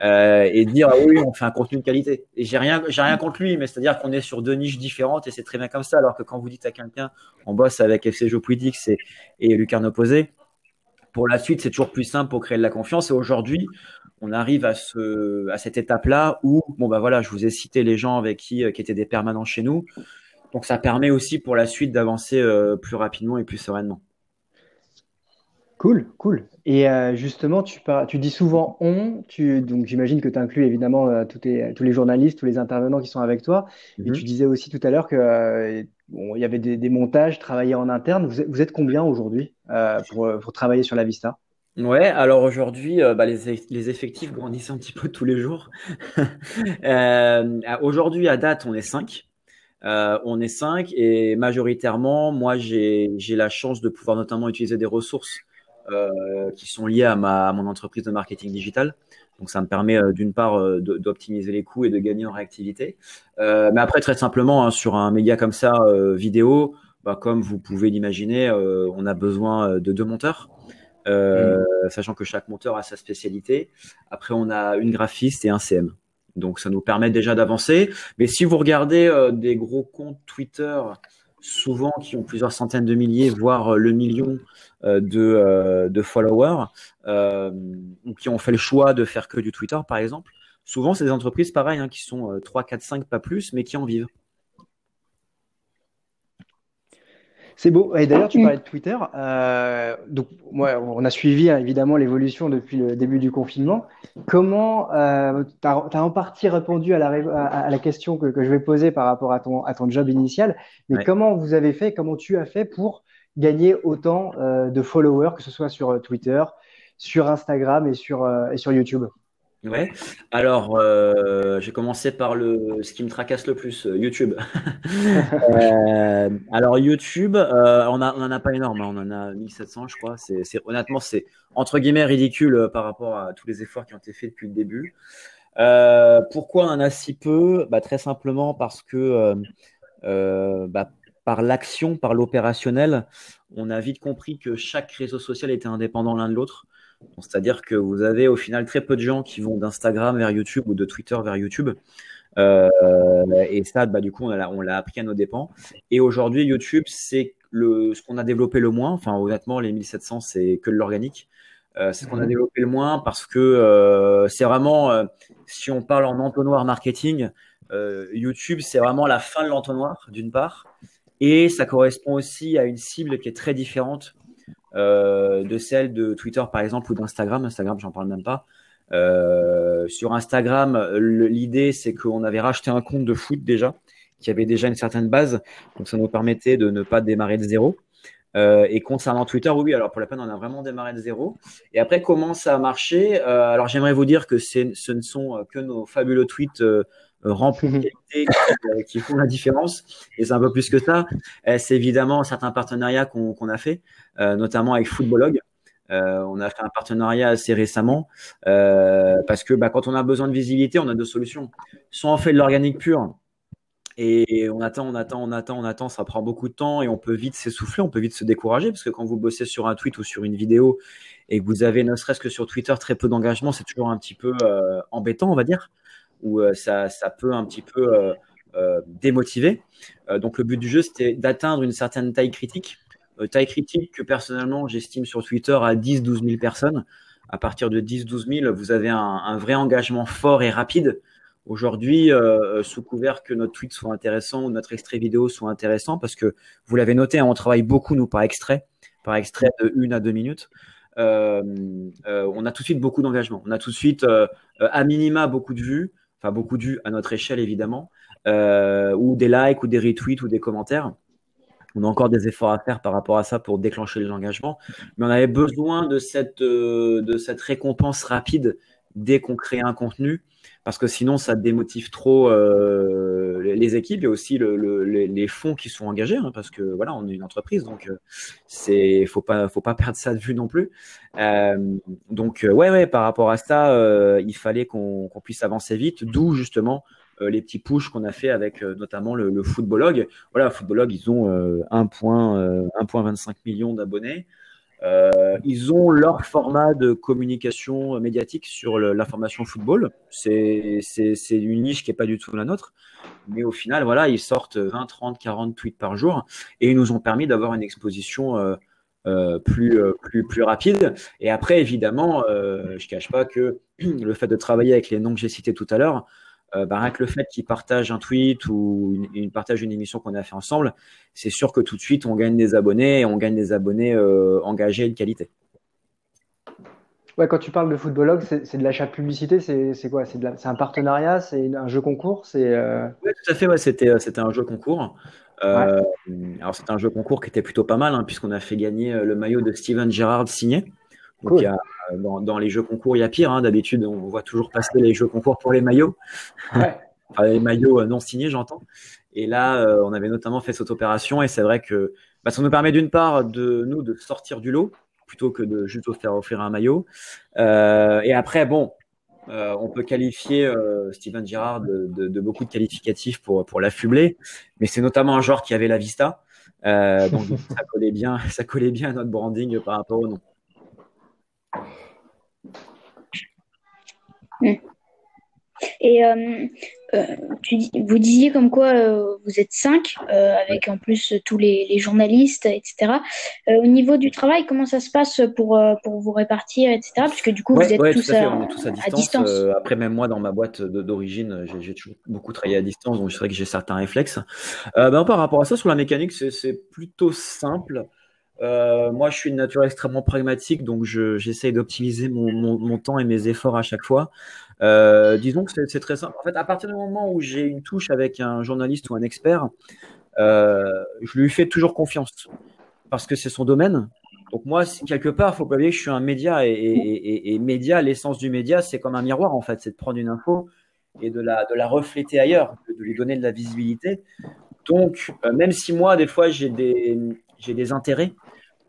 et dire ah oui, on fait un contenu de qualité. Et j'ai rien, j'ai rien contre lui, mais c'est-à-dire qu'on est sur deux niches différentes et c'est très bien comme ça. Alors que quand vous dites à quelqu'un, on bosse avec FC Geopolitics et, et Lucarne Opposé, pour la suite, c'est toujours plus simple pour créer de la confiance. Et aujourd'hui, on arrive à, ce, à cette étape-là où, bon, bah voilà, je vous ai cité les gens avec qui, qui étaient des permanents chez nous. Donc ça permet aussi pour la suite d'avancer euh, plus rapidement et plus sereinement. Cool, cool. Et euh, justement, tu, tu dis souvent on, tu, donc j'imagine que tu inclus évidemment euh, tous, les journalistes, tous les intervenants qui sont avec toi. Et mhm. tu disais aussi tout à l'heure qu'il il y avait des, montages travaillés en interne. Vous êtes, combien aujourd'hui pour, pour, travailler sur la Vista? Ouais, alors aujourd'hui, bah, les, les, effectifs grandissent un petit peu tous les jours. aujourd'hui, à date, on est 5. Euh, on est cinq et majoritairement, moi, j'ai la chance de pouvoir notamment utiliser des ressources euh, qui sont liées à, ma, mon entreprise de marketing digital. Donc, ça me permet euh, d'une part d'optimiser les coûts et de gagner en réactivité. mais après, très simplement, hein, sur un média comme ça, vidéo, bah, comme vous pouvez l'imaginer, on a besoin de deux monteurs. Mmh. sachant que chaque monteur a sa spécialité. Après, on a une graphiste et un CM. Donc ça nous permet déjà d'avancer. Mais si vous regardez euh, des gros comptes Twitter, souvent qui ont plusieurs centaines de milliers, voire euh, le million euh, de, followers, ou qui ont fait le choix de faire que du Twitter, par exemple, souvent c'est des entreprises pareilles, hein, qui sont 3, 4, 5, pas plus, mais qui en vivent. C'est beau. Et d'ailleurs, tu parlais de Twitter. Euh, donc, moi, on a suivi hein, évidemment l'évolution depuis le début du confinement. Comment euh, tu as, en partie répondu à la, à, la question que, je vais poser par rapport à ton, à ton job initial, mais comment vous avez fait, comment tu as fait pour gagner autant euh, de followers, que ce soit sur Twitter, sur Instagram et sur, et sur YouTube? Ouais. Alors, euh, j'ai commencé par le, ce qui me tracasse le plus, euh, YouTube. Euh, alors YouTube, on a, on en a pas énorme, hein. on en a 1700, je crois. C'est, honnêtement, c'est entre guillemets ridicule par rapport à tous les efforts qui ont été faits depuis le début. pourquoi on en a si peu? Bah, Très simplement parce que bah, par l'action, par l'opérationnel, on a vite compris que chaque réseau social était indépendant l'un de l'autre. C'est-à-dire que vous avez au final très peu de gens qui vont d'Instagram vers YouTube ou de Twitter vers YouTube. Euh, et ça, bah, du coup, on l'a appris à nos dépens. Et aujourd'hui, YouTube, c'est ce qu'on a développé le moins. Enfin, honnêtement, les 1700, c'est que de l'organique. Euh, c'est ce qu'on a mhm. développé le moins parce que euh, c'est vraiment, si on parle en entonnoir marketing, YouTube, c'est vraiment la fin de l'entonnoir, d'une part. Et ça correspond aussi à une cible qui est très différente euh, de celle de Twitter par exemple ou d'Instagram. Instagram, j'en parle même pas. Euh, sur Instagram, l'idée c'est qu'on avait racheté un compte de foot déjà, qui avait déjà une certaine base, donc ça nous permettait de ne pas démarrer de zéro. Euh, et concernant Twitter, oui, alors pour la peine, on a vraiment démarré de zéro. Et après, comment ça a marché? Alors j'aimerais vous dire que ce ne sont que nos fabuleux tweets remplis de qualité qui, font la différence. Et c'est un peu plus que ça. C'est évidemment certains partenariats qu'on a fait. Euh, notamment avec Footballog. Euh, on a fait un partenariat assez récemment euh, parce que bah, quand on a besoin de visibilité, on a deux solutions. Soit on fait de l'organique pur et on attend, on attend, on attend, on attend, ça prend beaucoup de temps et on peut vite s'essouffler, on peut vite se décourager parce que quand vous bossez sur un tweet ou sur une vidéo et que vous avez ne serait-ce que sur Twitter très peu d'engagement, c'est toujours un petit peu embêtant, on va dire, ou ça, ça, peut un petit peu démotiver. donc le but du jeu, c'était d'atteindre une certaine taille critique euh, taille critique que personnellement j'estime sur Twitter à 10-12 000 personnes. À partir de 10-12 000, vous avez un, vrai engagement fort et rapide. Aujourd'hui, euh, sous couvert que notre tweet soit intéressant ou notre extrait vidéo soit intéressant, parce que vous l'avez noté, hein, on travaille beaucoup nous par extrait, par extrait de 1 à 2 minutes. Euh, on a tout de suite beaucoup d'engagement. On a tout de suite, à minima, beaucoup de vues, beaucoup vues à notre échelle évidemment, ou des likes, ou des retweets, ou des commentaires. On a encore des efforts à faire par rapport à ça pour déclencher les engagements. Mais on avait besoin de cette, euh, de cette récompense rapide dès qu'on crée un contenu, parce que sinon ça démotive trop euh, les équipes et aussi les fonds qui sont engagés, hein, parce que voilà, on est une entreprise, donc euh, c'est faut pas faut pas perdre ça de vue non plus. donc ouais ouais, par rapport à ça, il fallait qu'on puisse avancer vite, d'où justement euh, les petits pushs qu'on a fait avec euh, notamment le, le Footballog. Voilà, Footballog, ils ont 1.25 euh, millions d'abonnés. Euh, ils ont leur format de communication médiatique sur l'information football. C'est une niche qui est pas du tout la nôtre. Mais au final, voilà, ils sortent 20, 30, 40 tweets par jour et ils nous ont permis d'avoir une exposition euh, euh, plus, rapide. Et après, évidemment, je cache pas que le fait de travailler avec les noms que j'ai cités tout à l'heure, euh, bah, rien que le fait qu'ils partagent un tweet ou ils partagent une émission qu'on a fait ensemble, c'est sûr que tout de suite on gagne des abonnés et on gagne des abonnés euh, engagés et de qualité. Ouais, quand tu parles de Footballogue, c'est de l'achat de publicité, c'est quoi? C'est un partenariat, c'est un jeu concours? C'est euh... Oui, tout à fait, ouais, c'était un jeu concours. Euh, Alors c'était un jeu concours qui était plutôt pas mal, hein, puisqu'on a fait gagner le maillot de Steven Gerrard signé. Donc, il y a, dans, dans, les jeux concours, il y a pire. Hein. D'habitude, on voit toujours passer les jeux concours pour les maillots. Ouais. enfin, les maillots euh, non signés, j'entends. Et là, euh, on avait notamment fait cette opération et c'est vrai que bah, ça nous permet d'une part de nous de sortir du lot plutôt que de juste faire offrir un maillot. Euh, et après, bon, euh, on peut qualifier euh, Steven Gerrard de, de, de, beaucoup de qualificatifs pour, pour l'affubler, mais c'est notamment un joueur qui avait la vista. Euh, donc ça collait bien, ça collait bien à notre branding par rapport au nom. Et euh, euh, tu, vous disiez comme quoi euh, vous êtes cinq, avec en plus tous les, les journalistes, etc. Au niveau du travail, comment ça se passe pour, pour vous répartir, etc. Puisque du coup, ouais, vous êtes ouais, tous, à, est tous à distance. À distance. après, même moi, dans ma boîte d'origine, j'ai toujours beaucoup travaillé à distance, donc c'est vrai que j'ai certains réflexes. Ben, par rapport à ça, sur la mécanique, c'est plutôt simple. Euh, moi, je suis une nature extrêmement pragmatique, donc j'essaye d'optimiser mon, temps et mes efforts à chaque fois. Euh, disons que c'est très simple. En fait, à partir du moment où j'ai une touche avec un journaliste ou un expert, euh, je lui fais toujours confiance parce que c'est son domaine. Donc moi, quelque part, faut pas oublier que je suis un média et, média, l'essence du média, c'est comme un miroir en fait, c'est de prendre une info et de la, refléter ailleurs, de, lui donner de la visibilité. Donc, même si moi, des fois, j'ai des intérêts,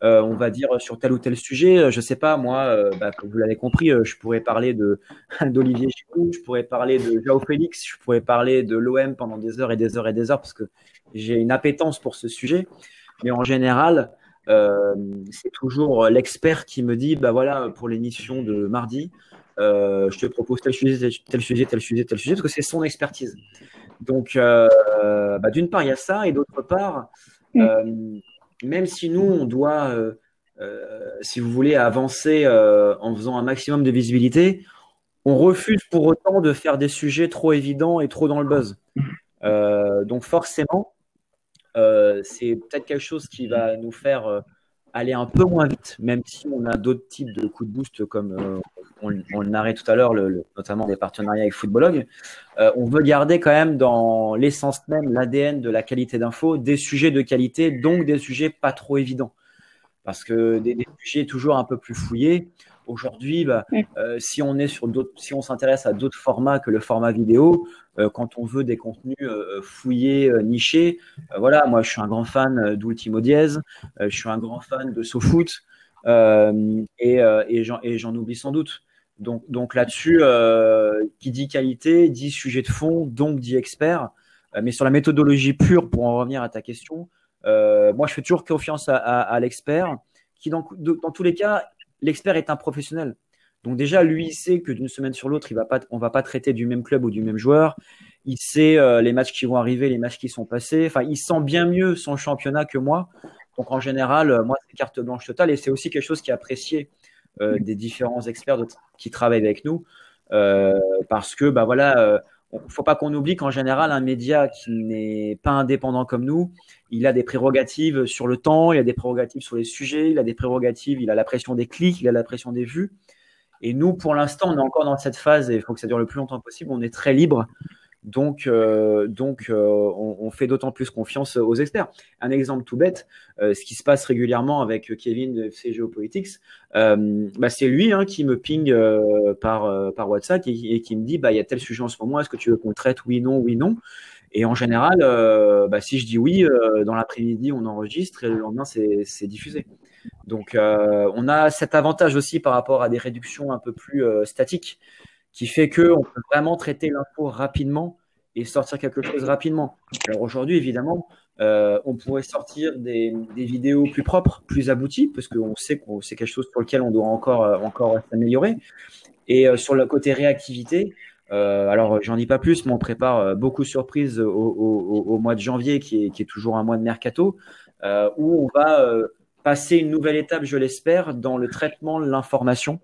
euh, on va dire sur tel ou tel sujet. Euh, je sais pas, moi, euh, bah, comme vous l'avez compris, euh, je pourrais parler de d'Olivier Giroud, je pourrais parler de Jao Félix, je pourrais parler de l'OM pendant des heures et des heures et des heures parce que j'ai une appétence pour ce sujet. Mais en général, euh, c'est toujours l'expert qui me dit, bah voilà, pour l'émission de mardi, je te propose tel sujet, tel sujet, tel sujet, tel sujet, parce que c'est son expertise. Donc, bah, d'une part, il y a ça, et d'autre part, mmh même si nous, on doit, euh, euh, si vous voulez, avancer euh, en faisant un maximum de visibilité, on refuse pour autant de faire des sujets trop évidents et trop dans le buzz. Donc forcément, c'est peut-être quelque chose qui va nous faire aller un peu moins vite, même si on a d'autres types de coups de boost comme on, on le narrait tout à l'heure, notamment des partenariats avec Footballog. on veut garder quand même dans l'essence même, l'ADN de la qualité d'info, des sujets de qualité, donc des sujets pas trop évidents. Parce que des sujets toujours un peu plus fouillés. Aujourd'hui, bah, euh, si on est sur d'autres, si on s'intéresse à d'autres formats que le format vidéo, euh, quand on veut des contenus euh, fouillés, nichés, voilà, moi je suis un grand fan d'Ultimo Diez, je suis un grand fan de SoFoot, et, et j'en, oublie sans doute. Donc, donc là-dessus, qui dit qualité, dit sujet de fond, donc dit expert. mais sur la méthodologie pure, pour en revenir à ta question, moi je fais toujours confiance à, à, à l'expert, qui dans, dans tous les cas l'expert est un professionnel. Donc déjà, lui, il sait que d'une semaine sur l'autre, il va pas, on va pas traiter du même club ou du même joueur. Il sait euh, les matchs qui vont arriver, les matchs qui sont passés. Enfin, il sent bien mieux son championnat que moi. Donc en général, euh, moi, c'est carte blanche totale. Et c'est aussi quelque chose qui est apprécié euh, des différents experts de, qui travaillent avec nous, parce que bah voilà, il faut pas qu'on oublie qu'en général, un média qui n'est pas indépendant comme nous, il a des prérogatives sur le temps, il a des prérogatives sur les sujets, il a des prérogatives, il a la pression des clics, il a la pression des vues. Et nous, pour l'instant, on est encore dans cette phase et il faut que ça dure le plus longtemps possible. On est très libre. Donc, euh, donc euh, on, fait d'autant plus confiance aux experts. Un exemple tout bête, euh, ce qui se passe régulièrement avec Kevin de FC Geopolitics, bah c'est lui hein, qui me ping par, par WhatsApp et, et, qui me dit bah, il y a tel sujet en ce moment, est-ce que tu veux qu'on traite Oui, non, oui, non? Et en général, bah, si je dis oui, dans l'après-midi, on enregistre et le lendemain, c'est diffusé. Donc, on a cet avantage aussi par rapport à des réductions un peu plus statiques qui fait que on peut vraiment traiter l'info rapidement et sortir quelque chose rapidement. Alors aujourd'hui, évidemment, on pourrait sortir des, vidéos plus propres, plus abouties, parce qu'on sait que c'est quelque chose sur lequel on doit encore, encore s'améliorer. Et sur le côté réactivité, alors j'en dis pas plus, mais on prépare beaucoup de surprises au, mois de janvier, qui est, toujours un mois de mercato, où on va passer une nouvelle étape, je l'espère, dans le traitement de l'information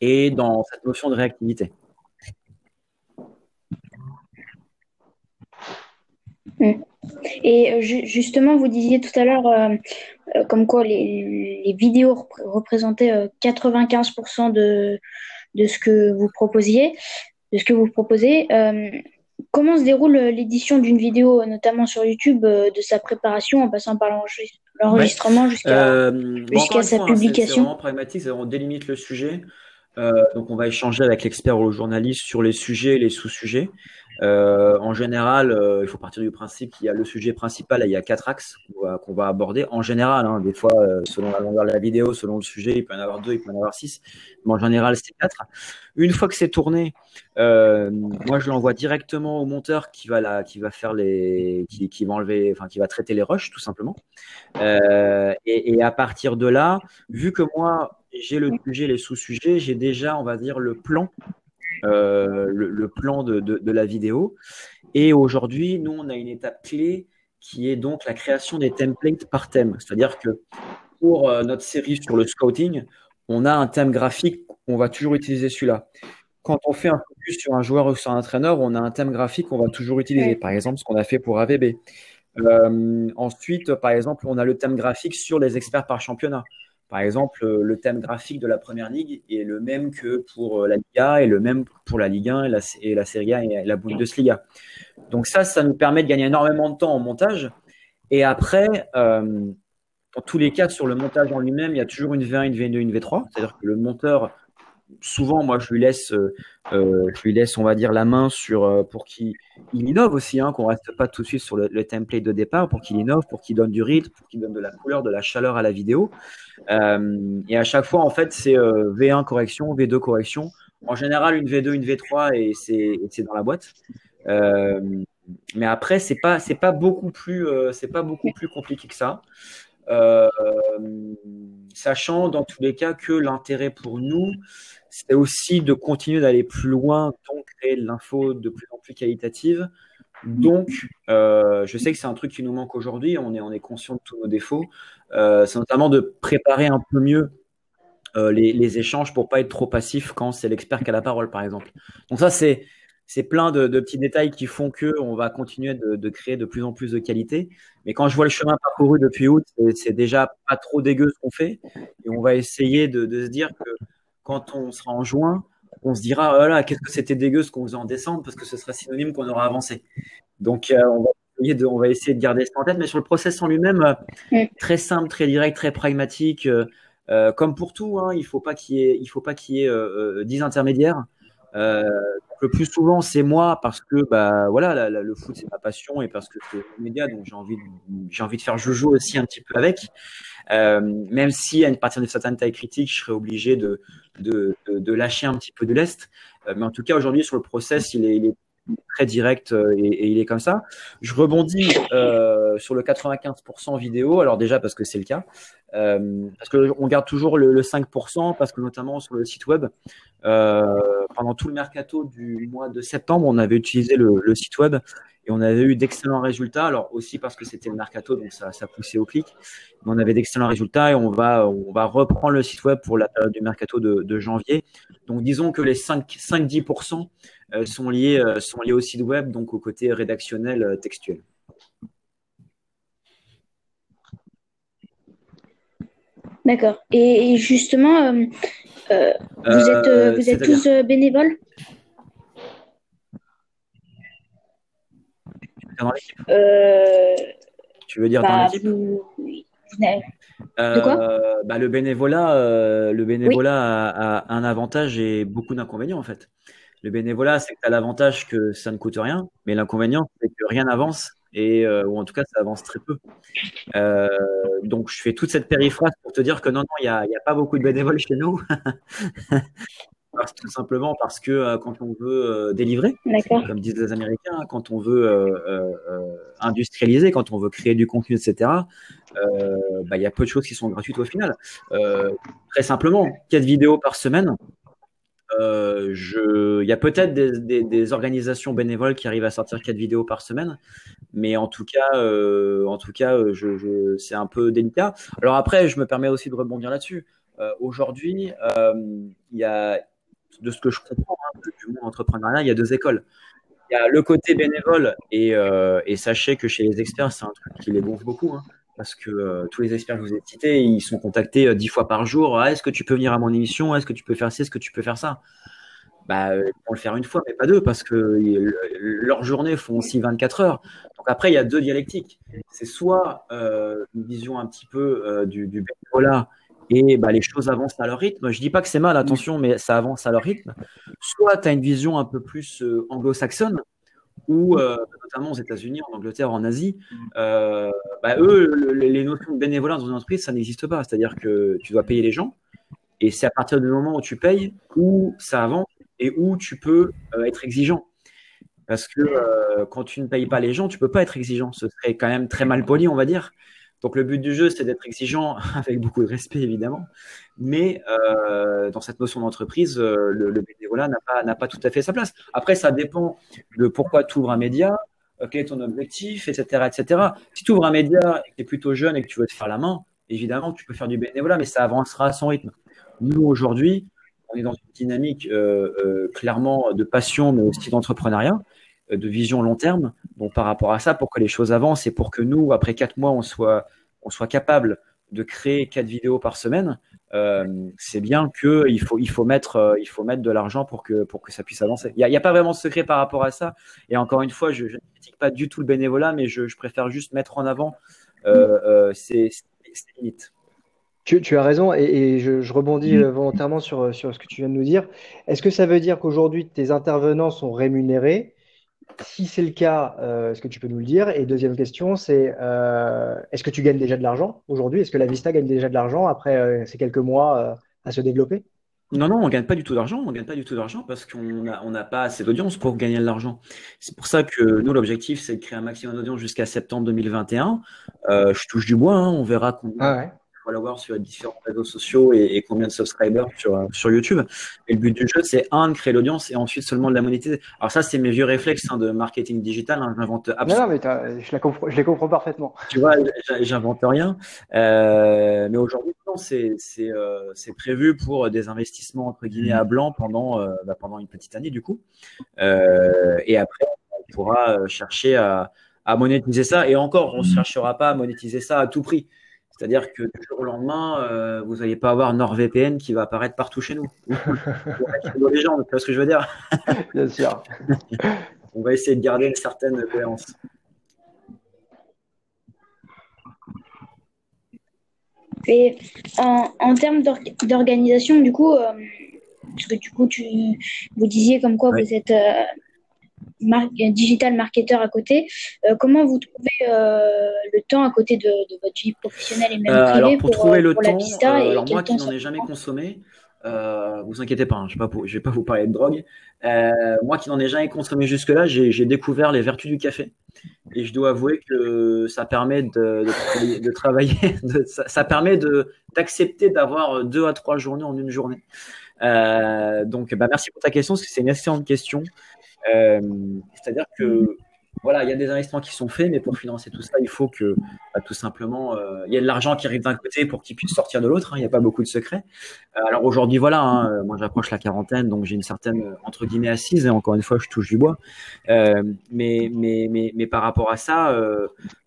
et dans cette notion de réactivité. Et euh, justement, vous disiez tout à l'heure, euh, euh, comme quoi les, vidéos représentaient 95% de, de ce que vous proposiez, de ce que vous proposez. comment se déroule l'édition d'une vidéo, notamment sur YouTube, de sa préparation en passant par l'enregistrement jusqu'à sa hein, publication C'est vraiment pragmatique, on délimite le sujet. Donc on va échanger avec l'expert ou le journaliste sur les sujets et les sous-sujets. Euh, en général, euh, il faut partir du principe qu'il y a le sujet principal, il y a quatre axes qu'on va, aborder. En général, hein, des fois, euh, selon la longueur de la vidéo, selon le sujet, il peut y en avoir deux, il peut y en avoir six, mais en général, c'est quatre. Une fois que c'est tourné, moi, je l'envoie directement au monteur qui va la, qui va faire les, qui, qui va enlever, enfin, qui va traiter les rushs, tout simplement. Et, et, à partir de là, vu que moi, j'ai le sujet, les sous-sujets, j'ai déjà, on va dire, le plan euh, le, plan de, la vidéo. Et aujourd'hui, nous, on a une étape clé qui est donc la création des templates par thème. C'est-à-dire que pour euh, notre série sur le scouting, on a un thème graphique, on va toujours utiliser celui-là. Quand on fait un focus sur un joueur ou sur un entraîneur, on a un thème graphique qu'on va toujours utiliser. Par exemple, ce qu'on a fait pour AVB. Euh, ensuite, par exemple, on a le thème graphique sur les experts par championnat. Par exemple, euh, le thème graphique de la première ligue est le même que pour euh, la Liga et le même pour la Ligue 1 et la, Serie A et la Bundesliga. Donc ça, ça nous permet de gagner énormément de temps en montage. Et après, euh, dans tous les cas, sur le montage en lui-même, il y a toujours une V1, une V2, une V3. C'est-à-dire que le monteur souvent, moi, je lui laisse, euh, euh, je lui laisse, on va dire, la main sur euh, pour qu'il innove aussi, hein, qu'on reste pas tout de suite sur le, template de départ, pour qu'il innove, pour qu'il donne du rythme, pour qu'il donne de la couleur, de la chaleur à la vidéo. et à chaque fois, en fait, c'est V1 correction, V2 correction. En général, une V2, une V3 et c'est dans la boîte. mais après, c'est pas pas beaucoup pas beaucoup plus compliqué que ça. Sachant dans tous les cas que l'intérêt pour nous, c'est aussi de continuer d'aller plus loin, donc créer de l'info de plus en plus qualitative. Donc, euh, je sais que c'est un truc qui nous manque aujourd'hui, on est, on est conscient de tous nos défauts. Euh, c'est notamment de préparer un peu mieux euh, les, échanges pour pas être trop passif quand c'est l'expert qui a la parole, par exemple. Donc ça, c'est c'est plein de, petits détails qui font que on va continuer de, créer de plus en plus de qualité. Mais quand je vois le chemin parcouru depuis août, c'est déjà pas trop dégueu ce qu'on fait, et on va essayer de, de se dire que quand on sera en juin, on se dira, oh là, qu'est-ce que c'était dégueu ce qu'on faisait en décembre, parce que ce sera synonyme qu'on aura avancé. Donc, euh, on, va essayer de, on va essayer de garder ça en tête, mais sur le process en lui-même, euh, très simple, très direct, très pragmatique. Euh, comme pour tout, hein, il faut pas qu'il y ait, il faut pas qu'il y ait 10 intermédiaires. Le plus souvent, c'est moi parce que bah voilà, le foot c'est ma passion et parce que c'est le média, donc j'ai envie, envie de faire joujou aussi un petit peu avec. Euh, même si à partir de certaine taille critique, je serais obligé de, de, lâcher un petit peu de l'est. Euh, mais en tout cas, aujourd'hui, sur le process, il est, très direct euh, et, il est comme ça. Je rebondis euh, sur le 95% vidéo. Alors déjà parce que c'est le cas, euh, parce que on garde toujours le, le, 5%, parce que notamment sur le site web, euh, pendant tout le mercato du mois de septembre, on avait utilisé le, site web et on avait eu d'excellents résultats. Alors aussi parce que c'était le mercato, donc ça, poussait au clic. Mais on avait d'excellents résultats et on va, on va reprendre le site web pour la période du mercato de, de janvier. Donc disons que les 5-10% euh, sont liés, euh, sont liés au site web, donc au côté rédactionnel euh, textuel. D'accord. Et justement, vous êtes, vous êtes tous bénévoles euh, Tu veux dire dans bah, l'équipe euh, bah, le bénévolat, euh, le bénévolat a, un avantage et beaucoup d'inconvénients en fait. Le bénévolat, c'est que tu as l'avantage que ça ne coûte rien, mais l'inconvénient, c'est que rien n'avance et ou en tout cas ça avance très peu. donc je fais toute cette périphrase pour te dire que non, non, il n'y a, a, pas beaucoup de bénévoles chez nous. parce, tout simplement parce que quand on veut délivrer, comme disent les Américains, quand on veut industrialiser, quand on veut créer du contenu, etc., bah, il y a peu de choses qui sont gratuites au final. très simplement, 4 vidéos par semaine, euh. Il y a peut-être des, organisations bénévoles qui arrivent à sortir quatre vidéos par semaine, mais en tout cas, euh, en tout cas, euh, je, c'est un peu délicat. Alors après, je me permets aussi de rebondir là-dessus. Aujourd'hui, il y a, de ce que je comprends hein, du monde entrepreneuriat, il y a deux écoles. Il y a le côté bénévole et, et sachez que chez les experts, c'est un truc qui les gonfle beaucoup. Hein parce que euh, tous les experts que vous avez cités, ils sont contactés euh, dix fois par jour. Ah, est-ce que tu peux venir à mon émission? Est-ce que tu peux faire ci? Est-ce que tu peux faire ça? Bah, euh, ils vont le faire une fois, mais pas deux, parce que leurs journées font aussi 24 heures. Donc après, il y a deux dialectiques. C'est soit une vision un petit peu du, du bénévolat et bah, les choses avancent à leur rythme. Je dis pas que c'est mal, attention, mais ça avance à leur rythme. Soit tu as une vision un peu plus anglo-saxonne, ou euh, notamment aux États-Unis, en Angleterre, en Asie, euh, bah, eux, les notions de bénévolat dans une entreprise, ça n'existe pas. C'est-à-dire que tu dois payer les gens, et c'est à partir du moment où tu payes où ça avance et où tu peux euh, être exigeant. Parce que quand tu ne payes pas les gens, tu peux pas être exigeant. Ce serait quand même très mal poli, on va dire. Donc le but du jeu, c'est d'être exigeant avec beaucoup de respect, évidemment. Mais euh, dans cette notion d'entreprise, euh, le, bénévolat n'a pas, pas tout à fait sa place. Après, ça dépend de pourquoi tu ouvres un média, euh, quel est ton objectif, etc. etc. Si tu ouvres un média et que tu es plutôt jeune et que tu veux te faire la main, évidemment, tu peux faire du bénévolat, mais ça avancera à son rythme. Nous, aujourd'hui, on est dans une dynamique euh clairement de passion, mais aussi d'entrepreneuriat de vision long terme. Donc par rapport à ça, pour que les choses avancent et pour que nous, après quatre mois, on soit, on soit capable de créer quatre vidéos par semaine, euh, c'est bien que il faut, il faut mettre, euh, il faut mettre de l'argent pour que, pour que ça puisse avancer. Il n'y a, a, pas vraiment de secret par rapport à ça. Et encore une fois, je, ne critique pas du tout le bénévolat, mais je, je préfère juste mettre en avant euh, euh ces, limites. Tu, tu, as raison et, et je, je, rebondis euh, volontairement sur, sur ce que tu viens de nous dire. Est-ce que ça veut dire qu'aujourd'hui tes intervenants sont rémunérés si c'est le cas, euh, est-ce que tu peux nous le dire? Et deuxième question, c'est euh, est-ce que tu gagnes déjà de l'argent aujourd'hui? Est-ce que la Vista gagne déjà de l'argent après euh, ces quelques mois à se développer? Non, non, on gagne pas du tout d'argent. On gagne pas du tout d'argent parce qu'on n'a on pas assez d'audience pour gagner de l'argent. C'est pour ça que nous, l'objectif, c'est de créer un maximum d'audience jusqu'à septembre 2021. je touche du bois, hein, on verra combien, ah ouais followers sur les différents réseaux sociaux et, combien de subscribers sur, euh, sur YouTube. Et le but du jeu, c'est un, de créer l'audience et ensuite seulement de la monétiser. Alors ça, c'est mes vieux réflexes hein, de marketing digital. Hein, j'invente absolument. Non, non, mais je, la comprends, je les comprends parfaitement. Tu vois, j'invente rien. Euh, mais aujourd'hui, non, c'est c'est euh, prévu pour des investissements entre guillemets à blanc pendant euh, bah, pendant une petite année du coup. Euh, et après, on pourra chercher à à monétiser ça. Et encore, on ne cherchera pas à monétiser ça à tout prix. C'est-à-dire que du jour au lendemain, euh, vous n'allez pas avoir NordVPN qui va apparaître partout chez nous. les gens, tu vois ce que je veux dire? Bien sûr. On va essayer de garder une certaine cohérence. Et en, termes d'organisation, du coup, euh, parce que du coup, tu, vous disiez comme quoi vous êtes euh, digital marketeur à côté. Euh, comment vous trouvez euh, le temps à côté de, votre vie professionnelle et même euh, privée alors pour, trouver le temps, alors moi qui n'en ai jamais consommé, euh, vous inquiétez pas, hein, je ne vais, pas vous parler de drogue. moi qui n'en ai jamais consommé jusque-là, j'ai découvert les vertus du café. Et je dois avouer que ça permet de, de, travailler, ça, permet d'accepter d'avoir deux à trois journées en une journée. donc, bah, merci pour ta question, parce que c'est une excellente question. Euh, c'est-à-dire que voilà, il y a des investissements qui sont faits, mais pour financer tout ça, il faut que bah, tout simplement, euh, il y ait de l'argent qui arrive d'un côté pour qu'il puisse sortir de l'autre. Hein, il n'y a pas beaucoup de secrets. Euh, alors aujourd'hui, voilà, hein, moi j'approche la quarantaine, donc j'ai une certaine entre guillemets assise. Et encore une fois, je touche du bois. Mais, mais, mais, mais par rapport à ça,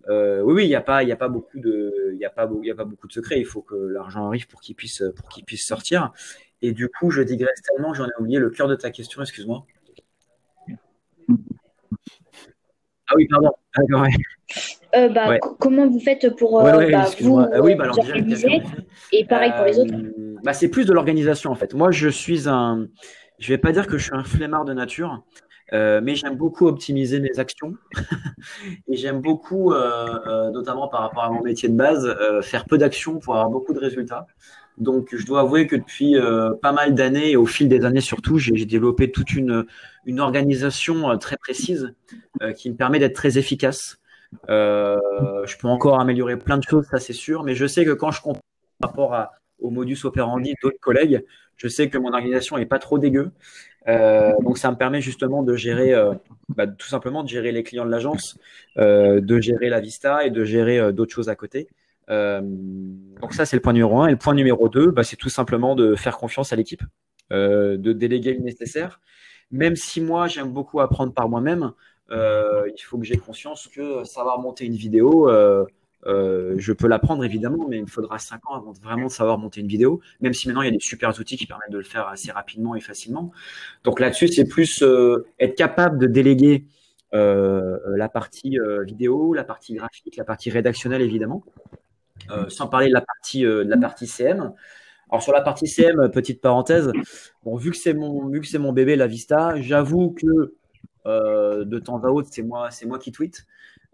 oui, oui, il n'y a pas, il a pas beaucoup de, il a pas, il a pas beaucoup de secrets. Il faut que l'argent arrive pour qu'il puisse, pour qu'il puisse sortir. Et du coup, je digresse tellement, j'en ai oublié le cœur de ta question. Excuse-moi. Ah oui, pardon. Euh, bah, Comment vous faites pour euh, bah, vous ah oui, bah, organiser Et pareil pour les autres euh, bah, C'est plus de l'organisation en fait. Moi, je suis un. Je vais pas dire que je suis un flemmard de nature, mais j'aime beaucoup optimiser mes actions et j'aime beaucoup, notamment par rapport à mon métier de base, faire peu d'actions pour avoir beaucoup de résultats. Donc, je dois avouer que depuis euh, pas mal d'années, et au fil des années surtout, j'ai développé toute une, organisation euh, très précise euh, qui me permet d'être très efficace. je peux encore améliorer plein de choses, ça c'est sûr, mais je sais que quand je compare par rapport au modus operandi d'autres collègues, je sais que mon organisation est pas trop dégueu. donc ça me permet justement de gérer, bah, tout simplement de gérer les clients de l'agence, de gérer la vista et de gérer d'autres choses à côté. Euh, donc ça, c'est le point numéro un. Et le point numéro deux, bah, c'est tout simplement de faire confiance à l'équipe, euh, de déléguer le nécessaire. Même si moi, j'aime beaucoup apprendre par moi-même, euh, il faut que j'ai conscience que savoir monter une vidéo, je peux l'apprendre évidemment, mais il me faudra 5 ans avant de vraiment savoir monter une vidéo, même si maintenant il y a des super outils qui permettent de le faire assez rapidement et facilement. Donc là-dessus, c'est plus être capable de déléguer la partie vidéo, la partie graphique, la partie rédactionnelle évidemment, sans parler de la partie euh, de la partie CM. Alors sur la partie CM, petite parenthèse, bon vu que c'est mon vu que c'est mon bébé la Vista, j'avoue que euh, de temps à autre c'est moi c'est moi qui tweet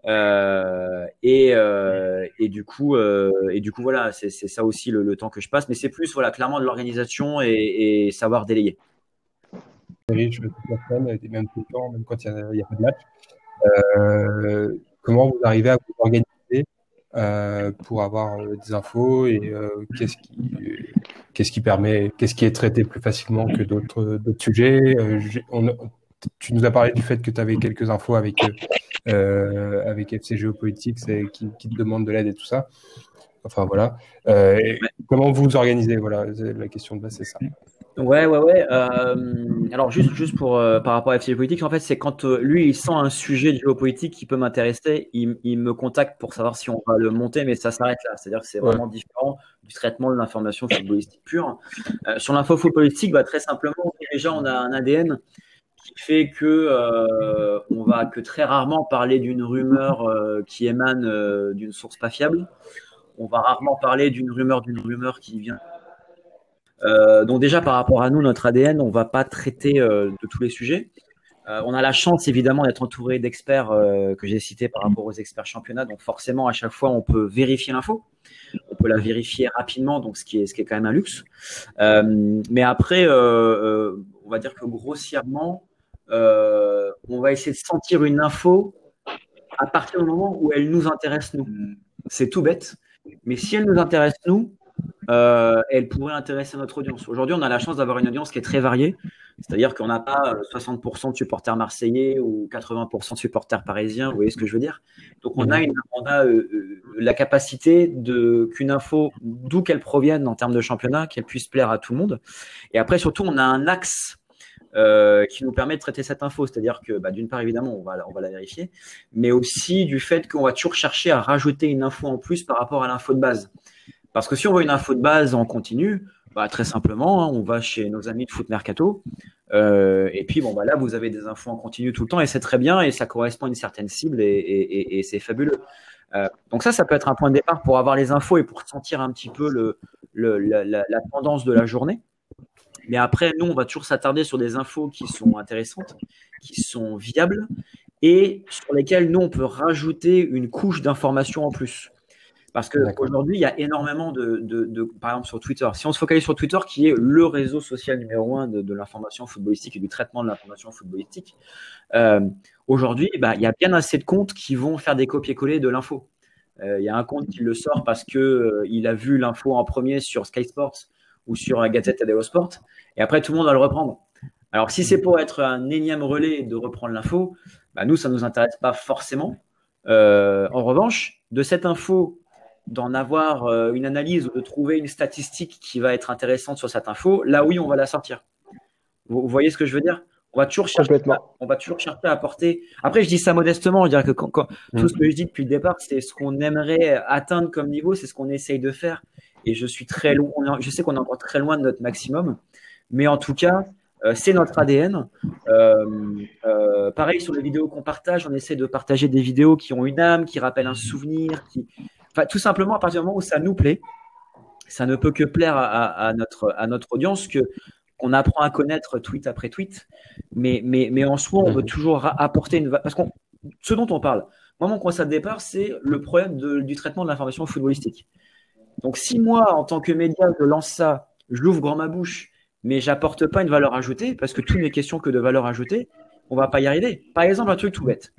euh, et, euh, et du coup et du coup voilà c'est ça aussi le, le, temps que je passe, mais c'est plus voilà clairement de l'organisation et, et, savoir déléguer. Je toute la semaine, même tout le temps, même quand il n'y a, a, pas de match. comment vous arrivez à vous organiser euh, pour avoir euh, des infos et euh, qu'est-ce qui qui permet qu'est-ce qui est traité plus facilement que d'autres sujets. Tu nous as parlé du fait que tu avais quelques infos avec avec FC Géopolitique qui, qui te demande de l'aide et tout ça enfin voilà euh, comment vous vous organisez voilà la question de base c'est ça Ouais, ouais, ouais. Euh, alors juste, juste pour euh, par rapport à FC Politique, en fait, c'est quand lui il sent un sujet de géopolitique qui peut m'intéresser, il, il, me contacte pour savoir si on va le monter, mais ça s'arrête là. C'est-à-dire que c'est vraiment différent du traitement de l'information footballistique pure. Sur l'info footballistique, bah, très simplement, déjà on a un ADN qui fait que on va que très rarement parler d'une rumeur qui émane d'une source pas fiable. On va rarement parler d'une rumeur d'une rumeur qui vient euh, donc déjà par rapport à nous, notre ADN, on va pas traiter euh, de tous les sujets. Euh, on a la chance évidemment d'être entouré d'experts que j'ai cités par rapport aux experts championnats. Donc forcément, à chaque fois, on peut vérifier l'info. On peut la vérifier rapidement, donc ce qui est ce qui est quand même un luxe. mais après, on va dire que grossièrement, on va essayer de sentir une info à partir du moment où elle nous intéresse nous. C'est tout bête, mais si elle nous intéresse nous, euh, elle pourrait intéresser notre audience. Aujourd'hui, on a la chance d'avoir une audience qui est très variée, c'est-à-dire qu'on n'a pas 60% de supporters marseillais ou 80% de supporters parisiens, vous voyez ce que je veux dire? Donc on a, une, on a euh, euh, la capacité qu'une info, d'où qu'elle provienne en termes de championnat, qu'elle puisse plaire à tout le monde. Et après, surtout, on a un axe euh, qui nous permet de traiter cette info. C'est-à-dire que, bah, d'une part, évidemment, on va, on va la vérifier, mais aussi du fait qu'on va toujours chercher à rajouter une info en plus par rapport à l'info de base. Parce que si on veut une info de base en continu, bah, très simplement, hein, on va chez nos amis de Foot Mercato. Euh, et puis, bon, bah, là, vous avez des infos en continu tout le temps et c'est très bien et ça correspond à une certaine cible et, et, et c'est fabuleux. Euh, donc ça, ça peut être un point de départ pour avoir les infos et pour sentir un petit peu le, le la, la, la, tendance de la journée. Mais après, nous, on va toujours s'attarder sur des infos qui sont intéressantes, qui sont viables et sur lesquelles nous, on peut rajouter une couche d'informations en plus. Parce qu'aujourd'hui, il y a énormément de, de, de, par exemple sur Twitter. Si on se focalise sur Twitter, qui est le réseau social numéro un de, de l'information footballistique et du traitement de l'information footballistique, euh, aujourd'hui, bah, il y a bien assez de comptes qui vont faire des copier-coller de l'info. Euh, il y a un compte qui le sort parce que euh, il a vu l'info en premier sur Sky Sports ou sur la Gazette dello Sport, et après tout le monde va le reprendre. Alors si c'est pour être un énième relais de reprendre l'info, bah, nous ça nous intéresse pas forcément. Euh, en revanche, de cette info d'en avoir euh, une analyse ou de trouver une statistique qui va être intéressante sur cette info, là oui, on va la sortir. Vous, voyez ce que je veux dire? On va toujours chercher, à, on va toujours chercher à apporter. Après, je dis ça modestement, je dirais que quand, quand, tout mm. ce que je dis depuis le départ, c'est ce qu'on aimerait atteindre comme niveau, c'est ce qu'on essaye de faire. Et je suis très loin, je sais qu'on est encore très loin de notre maximum, mais en tout cas, euh, c'est notre ADN. Euh, euh, pareil sur les vidéos qu'on partage, on essaie de partager des vidéos qui ont une âme, qui rappellent un souvenir, qui, tout simplement, à partir du moment où ça nous plaît, ça ne peut que plaire à, à, notre, à notre audience que qu'on apprend à connaître tweet après tweet, mais, mais, mais en soi, on veut mhm. toujours apporter une... Parce que ce dont on parle, moi, mon constat de départ, c'est le problème de, du traitement de l'information footballistique. Donc si moi, en tant que média, je lance ça, je l'ouvre grand ma bouche, mais j'apporte pas une valeur ajoutée, parce que tout n'est question que de valeur ajoutée, on va pas y arriver. Par exemple, un truc tout bête.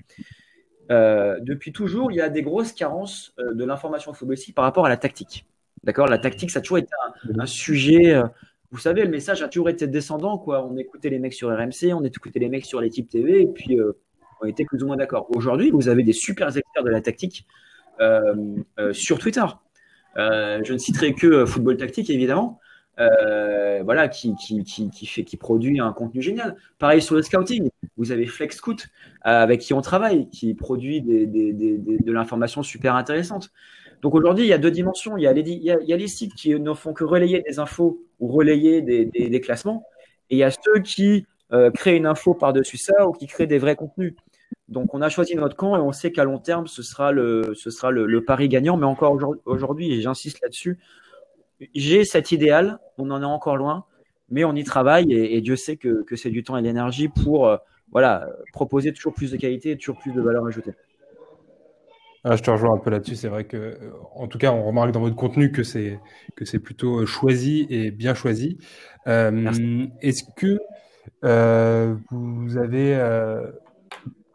Euh, depuis toujours, il y a des grosses carences euh, de l'information footballistique par rapport à la tactique. D'accord? La tactique, ça a toujours été un, sujet. Euh, vous savez, le message a toujours été descendant. Quoi. On écoutait les mecs sur RMC, on écoutait les mecs sur les TV, et puis on était plus ou moins d'accord. Aujourd'hui, vous avez des super experts de la tactique sur Twitter. je ne citerai que Football Tactique, évidemment. Voilà, qui, qui, qui, fait, qui produit un contenu génial. Pareil sur le scouting, vous avez Flex Scout avec qui on travaille, qui produit des, des, des, de l'information super intéressante. Donc aujourd'hui, il y a deux dimensions. Il y a les, il y a, il y a les sites qui ne font que relayer des infos ou relayer des, classements, et il y a ceux qui euh, créent une info par-dessus ça ou qui créent des vrais contenus. Donc on a choisi notre camp et on sait qu'à long terme, ce sera le, ce sera le, le pari gagnant. Mais encore aujourd'hui, et j'insiste là-dessus, j'ai cet idéal, on en est encore loin, mais on y travaille et, Dieu sait que, que c'est du temps et de l'énergie pour euh, voilà, proposer toujours plus de qualité et toujours plus de valeur ajoutée. Ah, je te rejoins un peu là-dessus. C'est vrai que, euh, en tout cas, on remarque dans votre contenu que c'est que c'est plutôt euh, choisi et bien choisi. Euh, Est-ce que euh, vous avez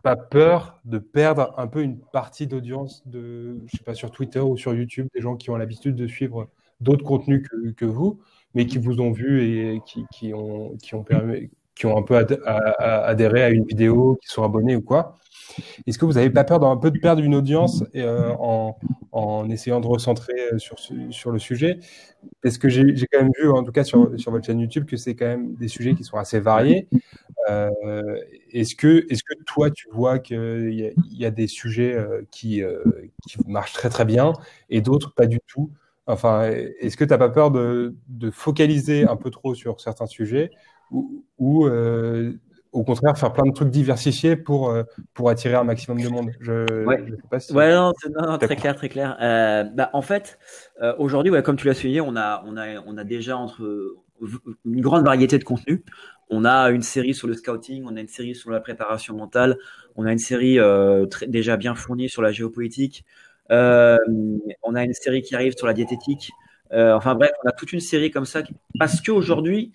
pas peur de perdre un peu une partie d'audience de, je sais pas, sur Twitter ou sur YouTube, des gens qui ont l'habitude de suivre d'autres contenus que, que, vous, mais qui vous ont vu et qui, qui ont qui ont permis qui ont un peu adhéré à une vidéo, qui sont abonnés ou quoi. Est-ce que vous n'avez pas peur d'un peu de perdre une audience euh, en, en, essayant de recentrer euh, sur, sur le sujet? Parce que j'ai quand même vu, en tout cas sur, sur votre chaîne YouTube, que c'est quand même des sujets qui sont assez variés. Euh, est-ce que, est que toi, tu vois qu'il y, y, a des sujets qui, qui marchent très très bien et d'autres pas du tout? Enfin, est-ce que tu n'as pas peur de, de, focaliser un peu trop sur certains sujets ou, ou euh, au contraire faire plein de trucs diversifiés pour, euh, pour attirer un maximum de monde? Je, ouais. sais pas si ouais, non, non, très clair, très clair. Euh, bah, en fait, euh, aujourd'hui, ouais, comme tu l'as souligné, on a, on, a, on a déjà entre une grande variété de contenus. On a une série sur le scouting, on a une série sur la préparation mentale, on a une série très, déjà bien fournie sur la géopolitique, on a une série qui arrive sur la diététique. enfin bref, on a toute une série comme ça parce qu'aujourd'hui,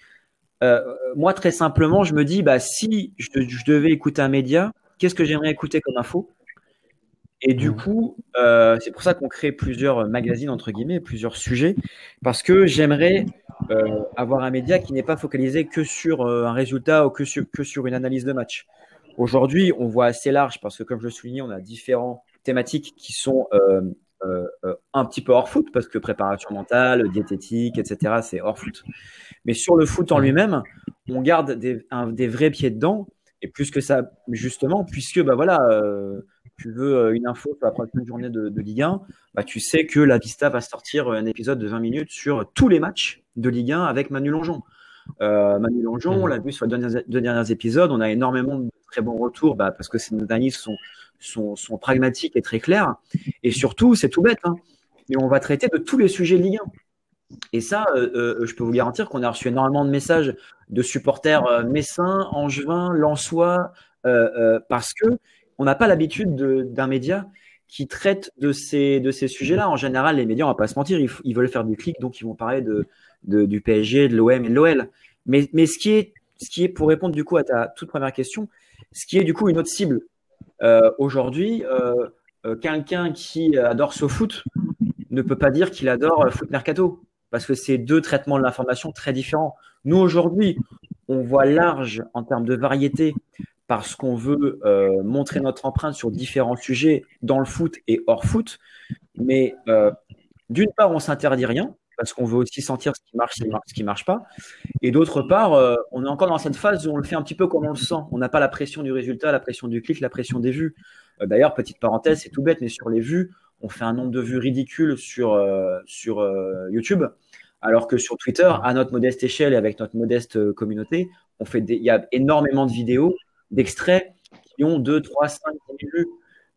euh, moi, très simplement, je me dis, bah, si je, je devais écouter un média, qu'est-ce que j'aimerais écouter comme info? Et du mmh. coup, euh, c'est pour ça qu'on crée plusieurs magazines, entre guillemets, plusieurs sujets, parce que j'aimerais euh, avoir un média qui n'est pas focalisé que sur euh, un résultat ou que sur, que sur une analyse de match. Aujourd'hui, on voit assez large, parce que comme je le soulignais, on a différentes thématiques qui sont euh, euh, euh, un petit peu hors foot, parce que préparation mentale, diététique, etc., c'est hors foot. Mais sur le foot en lui-même, on garde des, des, vrais pieds dedans, et plus que ça, justement, puisque bah voilà, euh, tu veux une info sur la prochaine journée de, de, Ligue 1, bah, tu sais que la Vista va sortir un épisode de 20 minutes sur tous les matchs de Ligue 1 avec Manu Longeon. Euh, Manu Longeon, on l'a vu sur les deux derniers, deux derniers, épisodes, on a énormément de très bons retours bah, parce que ces analyses sont pragmatiques et très clairs. Et surtout, c'est tout bête, hein, mais on va traiter de tous les sujets 1. Et ça, euh, euh, je peux vous garantir qu'on a reçu énormément de messages de supporters euh, messins, angevins, lensois, euh, parce que on n'a pas l'habitude d'un média qui traite de ces, sujets-là. En général, les médias, on va pas se mentir, ils, veulent faire du clic, donc ils vont parler du PSG, de l'OM et de l'OL. Mais, mais ce qui est, ce qui est, pour répondre du coup à ta toute première question, ce qui est du coup une autre cible, euh, Aujourd'hui, euh, euh, quelqu'un qui adore ce foot ne peut pas dire qu'il adore foot mercato parce que c'est deux traitements de l'information très différents. Nous aujourd'hui, on voit large en termes de variété parce qu'on veut montrer notre empreinte sur différents sujets dans le foot et hors foot. Mais d'une part, on s'interdit rien parce qu'on veut aussi sentir ce qui marche, ce qui marche pas. Et d'autre part, euh, on est encore dans cette phase où on le fait un petit peu comme on le sent. On n'a pas la pression du résultat, la pression du clic, la pression des vues. Euh, D'ailleurs, petite parenthèse, c'est tout bête, mais sur les vues, on fait un nombre de vues ridicule sur euh, YouTube, alors que sur Twitter, à notre modeste échelle et avec notre modeste communauté, on fait il y a énormément de vidéos, d'extraits qui ont 2, 3, 5, 10 vues.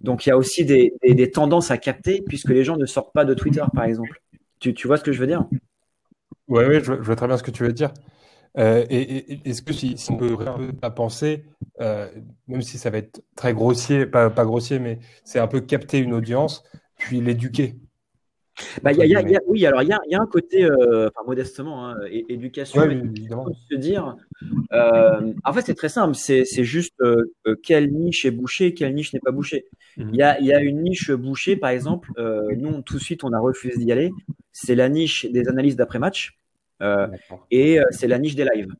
Donc il y a aussi des tendances à capter puisque les gens ne sortent pas de Twitter, par exemple. Tu, tu, vois ce que je veux dire? Oui, ouais, je, je, vois très bien ce que tu veux dire. Euh, et, et est-ce que si, si, on peut à penser, euh, même si ça va être très grossier, pas, pas grossier, mais c'est un peu capter une audience, puis l'éduquer? Bah, y a, y a, oui, alors il y a, y a, un côté, euh, enfin, modestement, hein, éducation, ouais, évidemment. se dire. Euh, en fait, c'est très simple, c'est juste euh, quelle niche est bouchée, quelle niche n'est pas bouchée. Il mm -hmm. y, a, y a une niche bouchée, par exemple, nous, tout de suite, on a refusé d'y aller. C'est la niche des analyses d'après-match et c'est la niche des lives.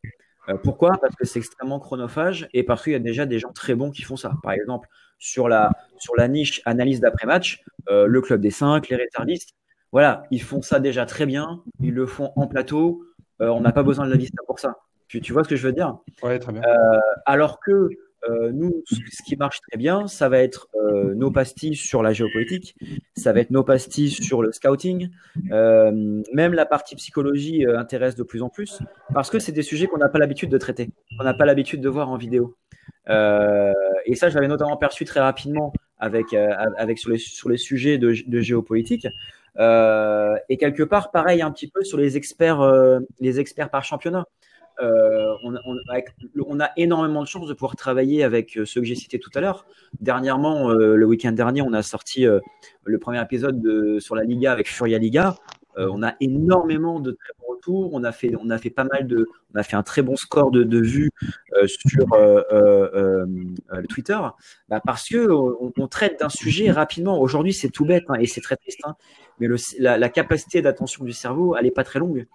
pourquoi? Parce que c'est extrêmement chronophage et parce qu'il y a déjà des gens très bons qui font ça. Par exemple, sur la, sur la niche analyse d'après-match, euh, le club des cinq, les réservistes, voilà, ils font ça déjà très bien, ils le font en plateau, euh, on n'a pas besoin de la vista pour ça. Tu, tu, vois ce que je veux dire? Oui, très bien. Euh, alors que euh, nous, ce qui marche très bien, ça va être euh, nos pastilles sur la géopolitique, ça va être nos pastilles sur le scouting, euh, même la partie psychologie euh, intéresse de plus en plus, parce que c'est des sujets qu'on n'a pas l'habitude de traiter, qu'on n'a pas l'habitude de voir en vidéo. Euh, et ça, je l'avais notamment perçu très rapidement avec, avec sur, les, sur les sujets de, de géopolitique. et quelque part, pareil un petit peu sur les experts, les experts par championnat. Euh, on, a énormément de chance de pouvoir travailler avec euh, ceux que j'ai cités tout à l'heure. Dernièrement, euh, le week-end dernier, on a sorti le premier épisode de, sur la Liga avec Furia Liga. On a énormément de très bons retours. On a fait, on a fait pas mal de, on a fait un très bon score de, vues sur Twitter, bah parce que on, traite d'un sujet rapidement. Aujourd'hui, c'est tout bête hein, et c'est très triste, hein, mais le, la, capacité d'attention du cerveau, elle est pas très longue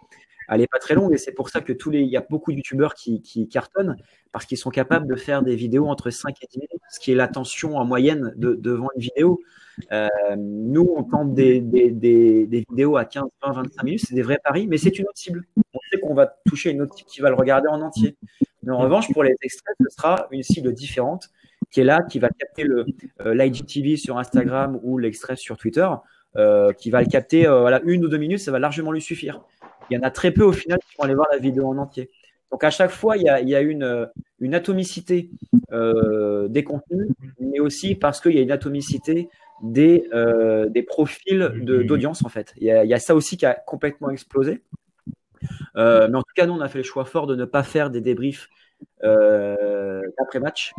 elle est pas très longue et c'est pour ça que tous les, il y a beaucoup de youtubeurs qui, cartonnent parce qu'ils sont capables de faire des vidéos entre 5 et 10 minutes, ce qui est l'attention en moyenne de, devant une vidéo. Euh, nous, on tente des, vidéos à 15, 20, 25 minutes, c'est des vrais paris, mais c'est une autre cible. On sait qu'on va toucher une autre cible qui va le regarder en entier. Mais en revanche, pour les extraits, ce sera une cible différente qui est là, qui va capter euh, l'IGTV sur Instagram ou l'extrait sur Twitter, qui va le capter euh, voilà, une ou deux minutes, ça va largement lui suffire il y en a très peu au final qui vont aller voir la vidéo en entier. Donc à chaque fois, il y a, a une, atomicité euh, des contenus, mais aussi parce qu'il y a une atomicité des, euh, profils d'audience en fait. Il y, a, ça aussi qui a complètement explosé. Euh, mais en tout cas, nous, on a fait le choix fort de ne pas faire des débriefs euh, d'après match,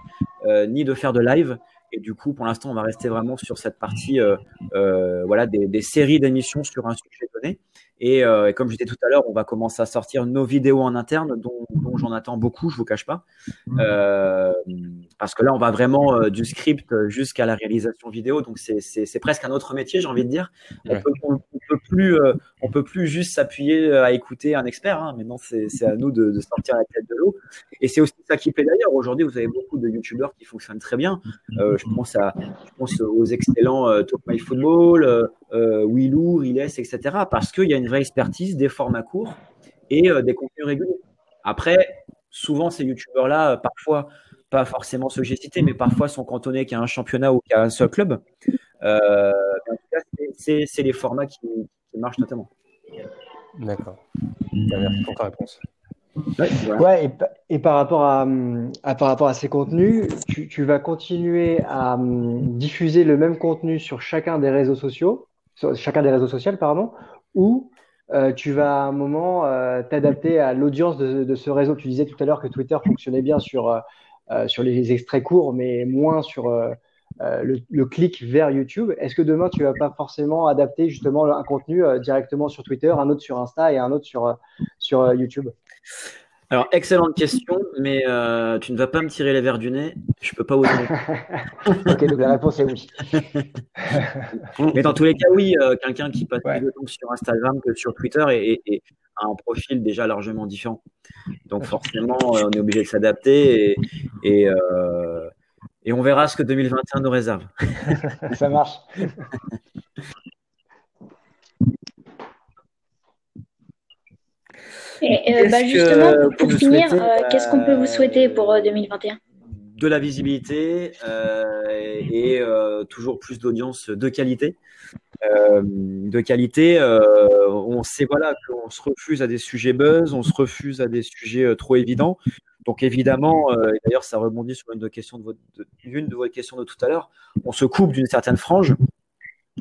euh, ni de faire de live. Et du coup, pour l'instant, on va rester vraiment sur cette partie, euh, euh, voilà, des, des séries d'émissions sur un sujet donné. Et, euh, et, comme je disais tout à l'heure, on va commencer à sortir nos vidéos en interne, dont, dont j'en attends beaucoup, je vous cache pas, euh, parce que là, on va vraiment euh, du script jusqu'à la réalisation vidéo, donc c'est presque un autre métier, j'ai envie de dire. On peut plus, euh, on peut plus juste s'appuyer à écouter un expert. Hein. Maintenant, c'est à nous de, sortir la tête de l'eau. Et c'est aussi ça qui plaît d'ailleurs. Aujourd'hui, vous avez beaucoup de youtubeurs qui fonctionnent très bien. Euh, je pense aux excellents euh, Talk My Football, euh, Willou, Riles, etc. Parce qu'il y a une vraie expertise, des formats courts et euh, des contenus réguliers. Après, souvent ces youtubeurs-là, euh, parfois, pas forcément ceux que j'ai cités, mais parfois sont cantonnés qu'à un championnat ou qu'à un seul club. Euh, en tout cas, c'est les formats qui, qui, marchent notamment. D'accord. Merci pour ta réponse. Ouais, voilà. ouais et, et, par rapport à, à, par rapport à ces contenus, tu, tu vas continuer à um, diffuser le même contenu sur chacun des réseaux sociaux, sur chacun des réseaux sociaux, pardon, ou euh, tu vas à un moment euh, t'adapter à l'audience de, de, ce réseau. Tu disais tout à l'heure que Twitter fonctionnait bien sur, euh, sur les extraits courts, mais moins sur euh, le, le, clic vers YouTube. Est-ce que demain, tu vas pas forcément adapter justement un contenu euh, directement sur Twitter, un autre sur Insta et un autre sur, sur YouTube? Alors, excellente question, mais euh, tu ne vas pas me tirer les verres du nez. Je peux pas oser. ok, donc la réponse est oui. mais dans tous les cas, oui, euh, quelqu'un qui passe ouais. plus de temps sur Instagram que sur Twitter et, et, et, a un profil déjà largement différent. Donc forcément, euh, on est obligé de s'adapter et, et, euh, et on verra ce que 2021 nous réserve. Ça marche. Et, euh, bah, justement, pour finir, euh, qu'est-ce qu'on peut vous souhaiter pour 2021 euh, De la visibilité et toujours plus d'audience de qualité. de qualité, on sait voilà qu'on se refuse à des sujets buzz, on se refuse à des sujets trop évidents. Donc évidemment, d'ailleurs ça rebondit sur une de, de une de vos questions de tout à l'heure, on se coupe d'une certaine frange,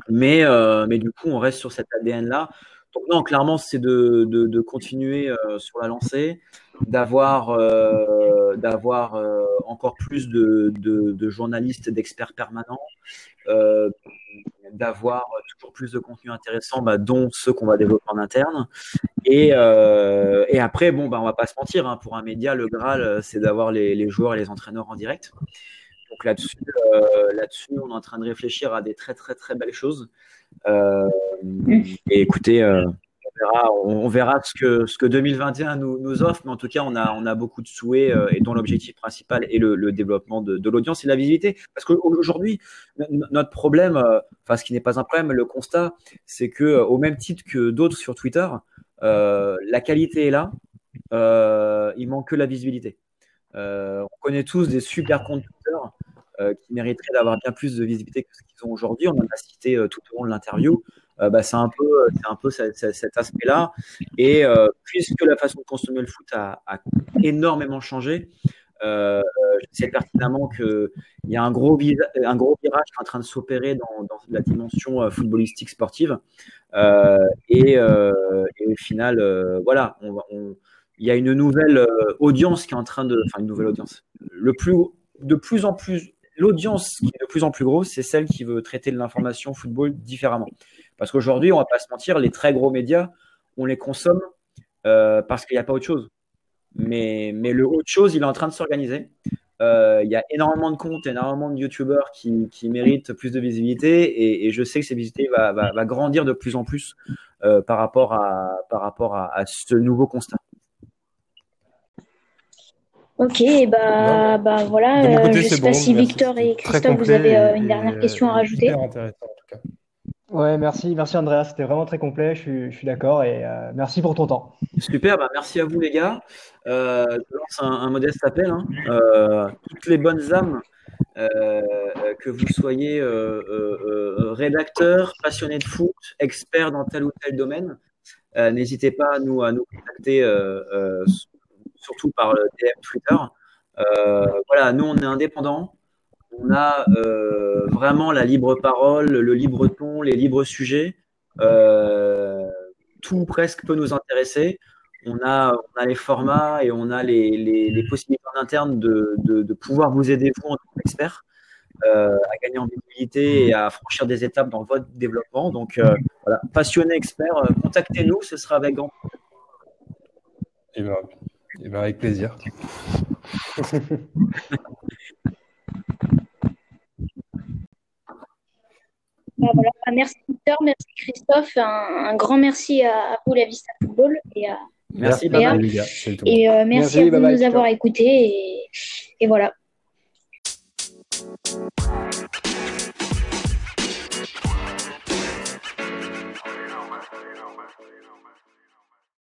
mais, mais du coup on reste sur cet ADN là donc non, clairement, c'est de, de, continuer euh, sur la lancée, d'avoir euh, d'avoir euh, encore plus de, de journalistes, d'experts permanents, d'avoir toujours plus de contenu intéressant, bah, dont ceux qu'on va développer en interne. Et, euh, après, bon, bah, va pas se mentir, hein, pour un média, le Graal, c'est d'avoir les, joueurs et les entraîneurs en direct. Donc là-dessus, euh, là-dessus, on est en train de réfléchir à des très très très belles choses. Euh, et écoutez, on verra, ce que ce que 2021 nous, offre, mais en tout cas, on a on a beaucoup de souhaits euh, et dont l'objectif principal est le, développement de, l'audience et de la visibilité. Parce qu'aujourd'hui, notre problème, euh, enfin ce qui n'est pas un problème, le constat, c'est que euh, au même titre que d'autres sur Twitter, la qualité est là, il manque que la visibilité. on connaît tous des super comptes qui mériteraient d'avoir bien plus de visibilité que ce qu'ils ont aujourd'hui. On en a cité tout au long de l'interview. Euh, bah, c'est un peu, c'est un peu cet aspect-là. Et puisque la façon de consommer le foot a, énormément changé, euh, je sais pertinemment qu'il y a un gros, un gros virage qui est en train de s'opérer dans, la dimension footballistique sportive. Euh, et, euh, au final, voilà, il y a une nouvelle audience qui est en train de, enfin une nouvelle audience. Le plus, de plus en plus l'audience qui est de plus en plus grosse, c'est celle qui veut traiter de l'information football différemment. Parce qu'aujourd'hui, on va pas se mentir, les très gros médias, on les consomme euh, parce qu'il n'y a pas autre chose. Mais, le autre chose, il est en train de s'organiser. Euh, il y a énormément de comptes, énormément de youtubeurs qui, méritent plus de visibilité et, je sais que cette visibilité va, grandir de plus en plus euh, par rapport, à ce nouveau constat. Ok, bah, bah voilà. Euh, je ne sais pas si Victor et Christophe, vous avez euh, une dernière question à rajouter. intéressant en tout cas. Ouais, merci, merci Andrea, c'était vraiment très complet, je suis, je suis d'accord et euh, merci pour ton temps. Super, bah merci à vous les gars. Euh, je lance un, un modeste appel. Hein. Euh, toutes les bonnes âmes, que vous soyez rédacteur, passionné de foot, expert dans tel ou tel domaine, n'hésitez pas à nous, à nous contacter surtout par le DM Twitter. Euh, voilà, nous, on est indépendants. On a euh, vraiment la libre parole, le libre ton, les libres sujets. Euh, tout presque peut nous intéresser. On a, les formats et on a les, possibilités en interne de, pouvoir vous aider, vous, en tant qu'expert, euh, à gagner en visibilité et à franchir des étapes dans votre développement. Donc, euh, passionné expert, contactez-nous, ce sera avec grand. Et bien, eh ben, avec plaisir. Ah, voilà. Ah, merci Peter, merci Christophe, un, grand merci à, vous la Vista Football et à merci. Et euh, merci, à vous de nous avoir écoutés et voilà.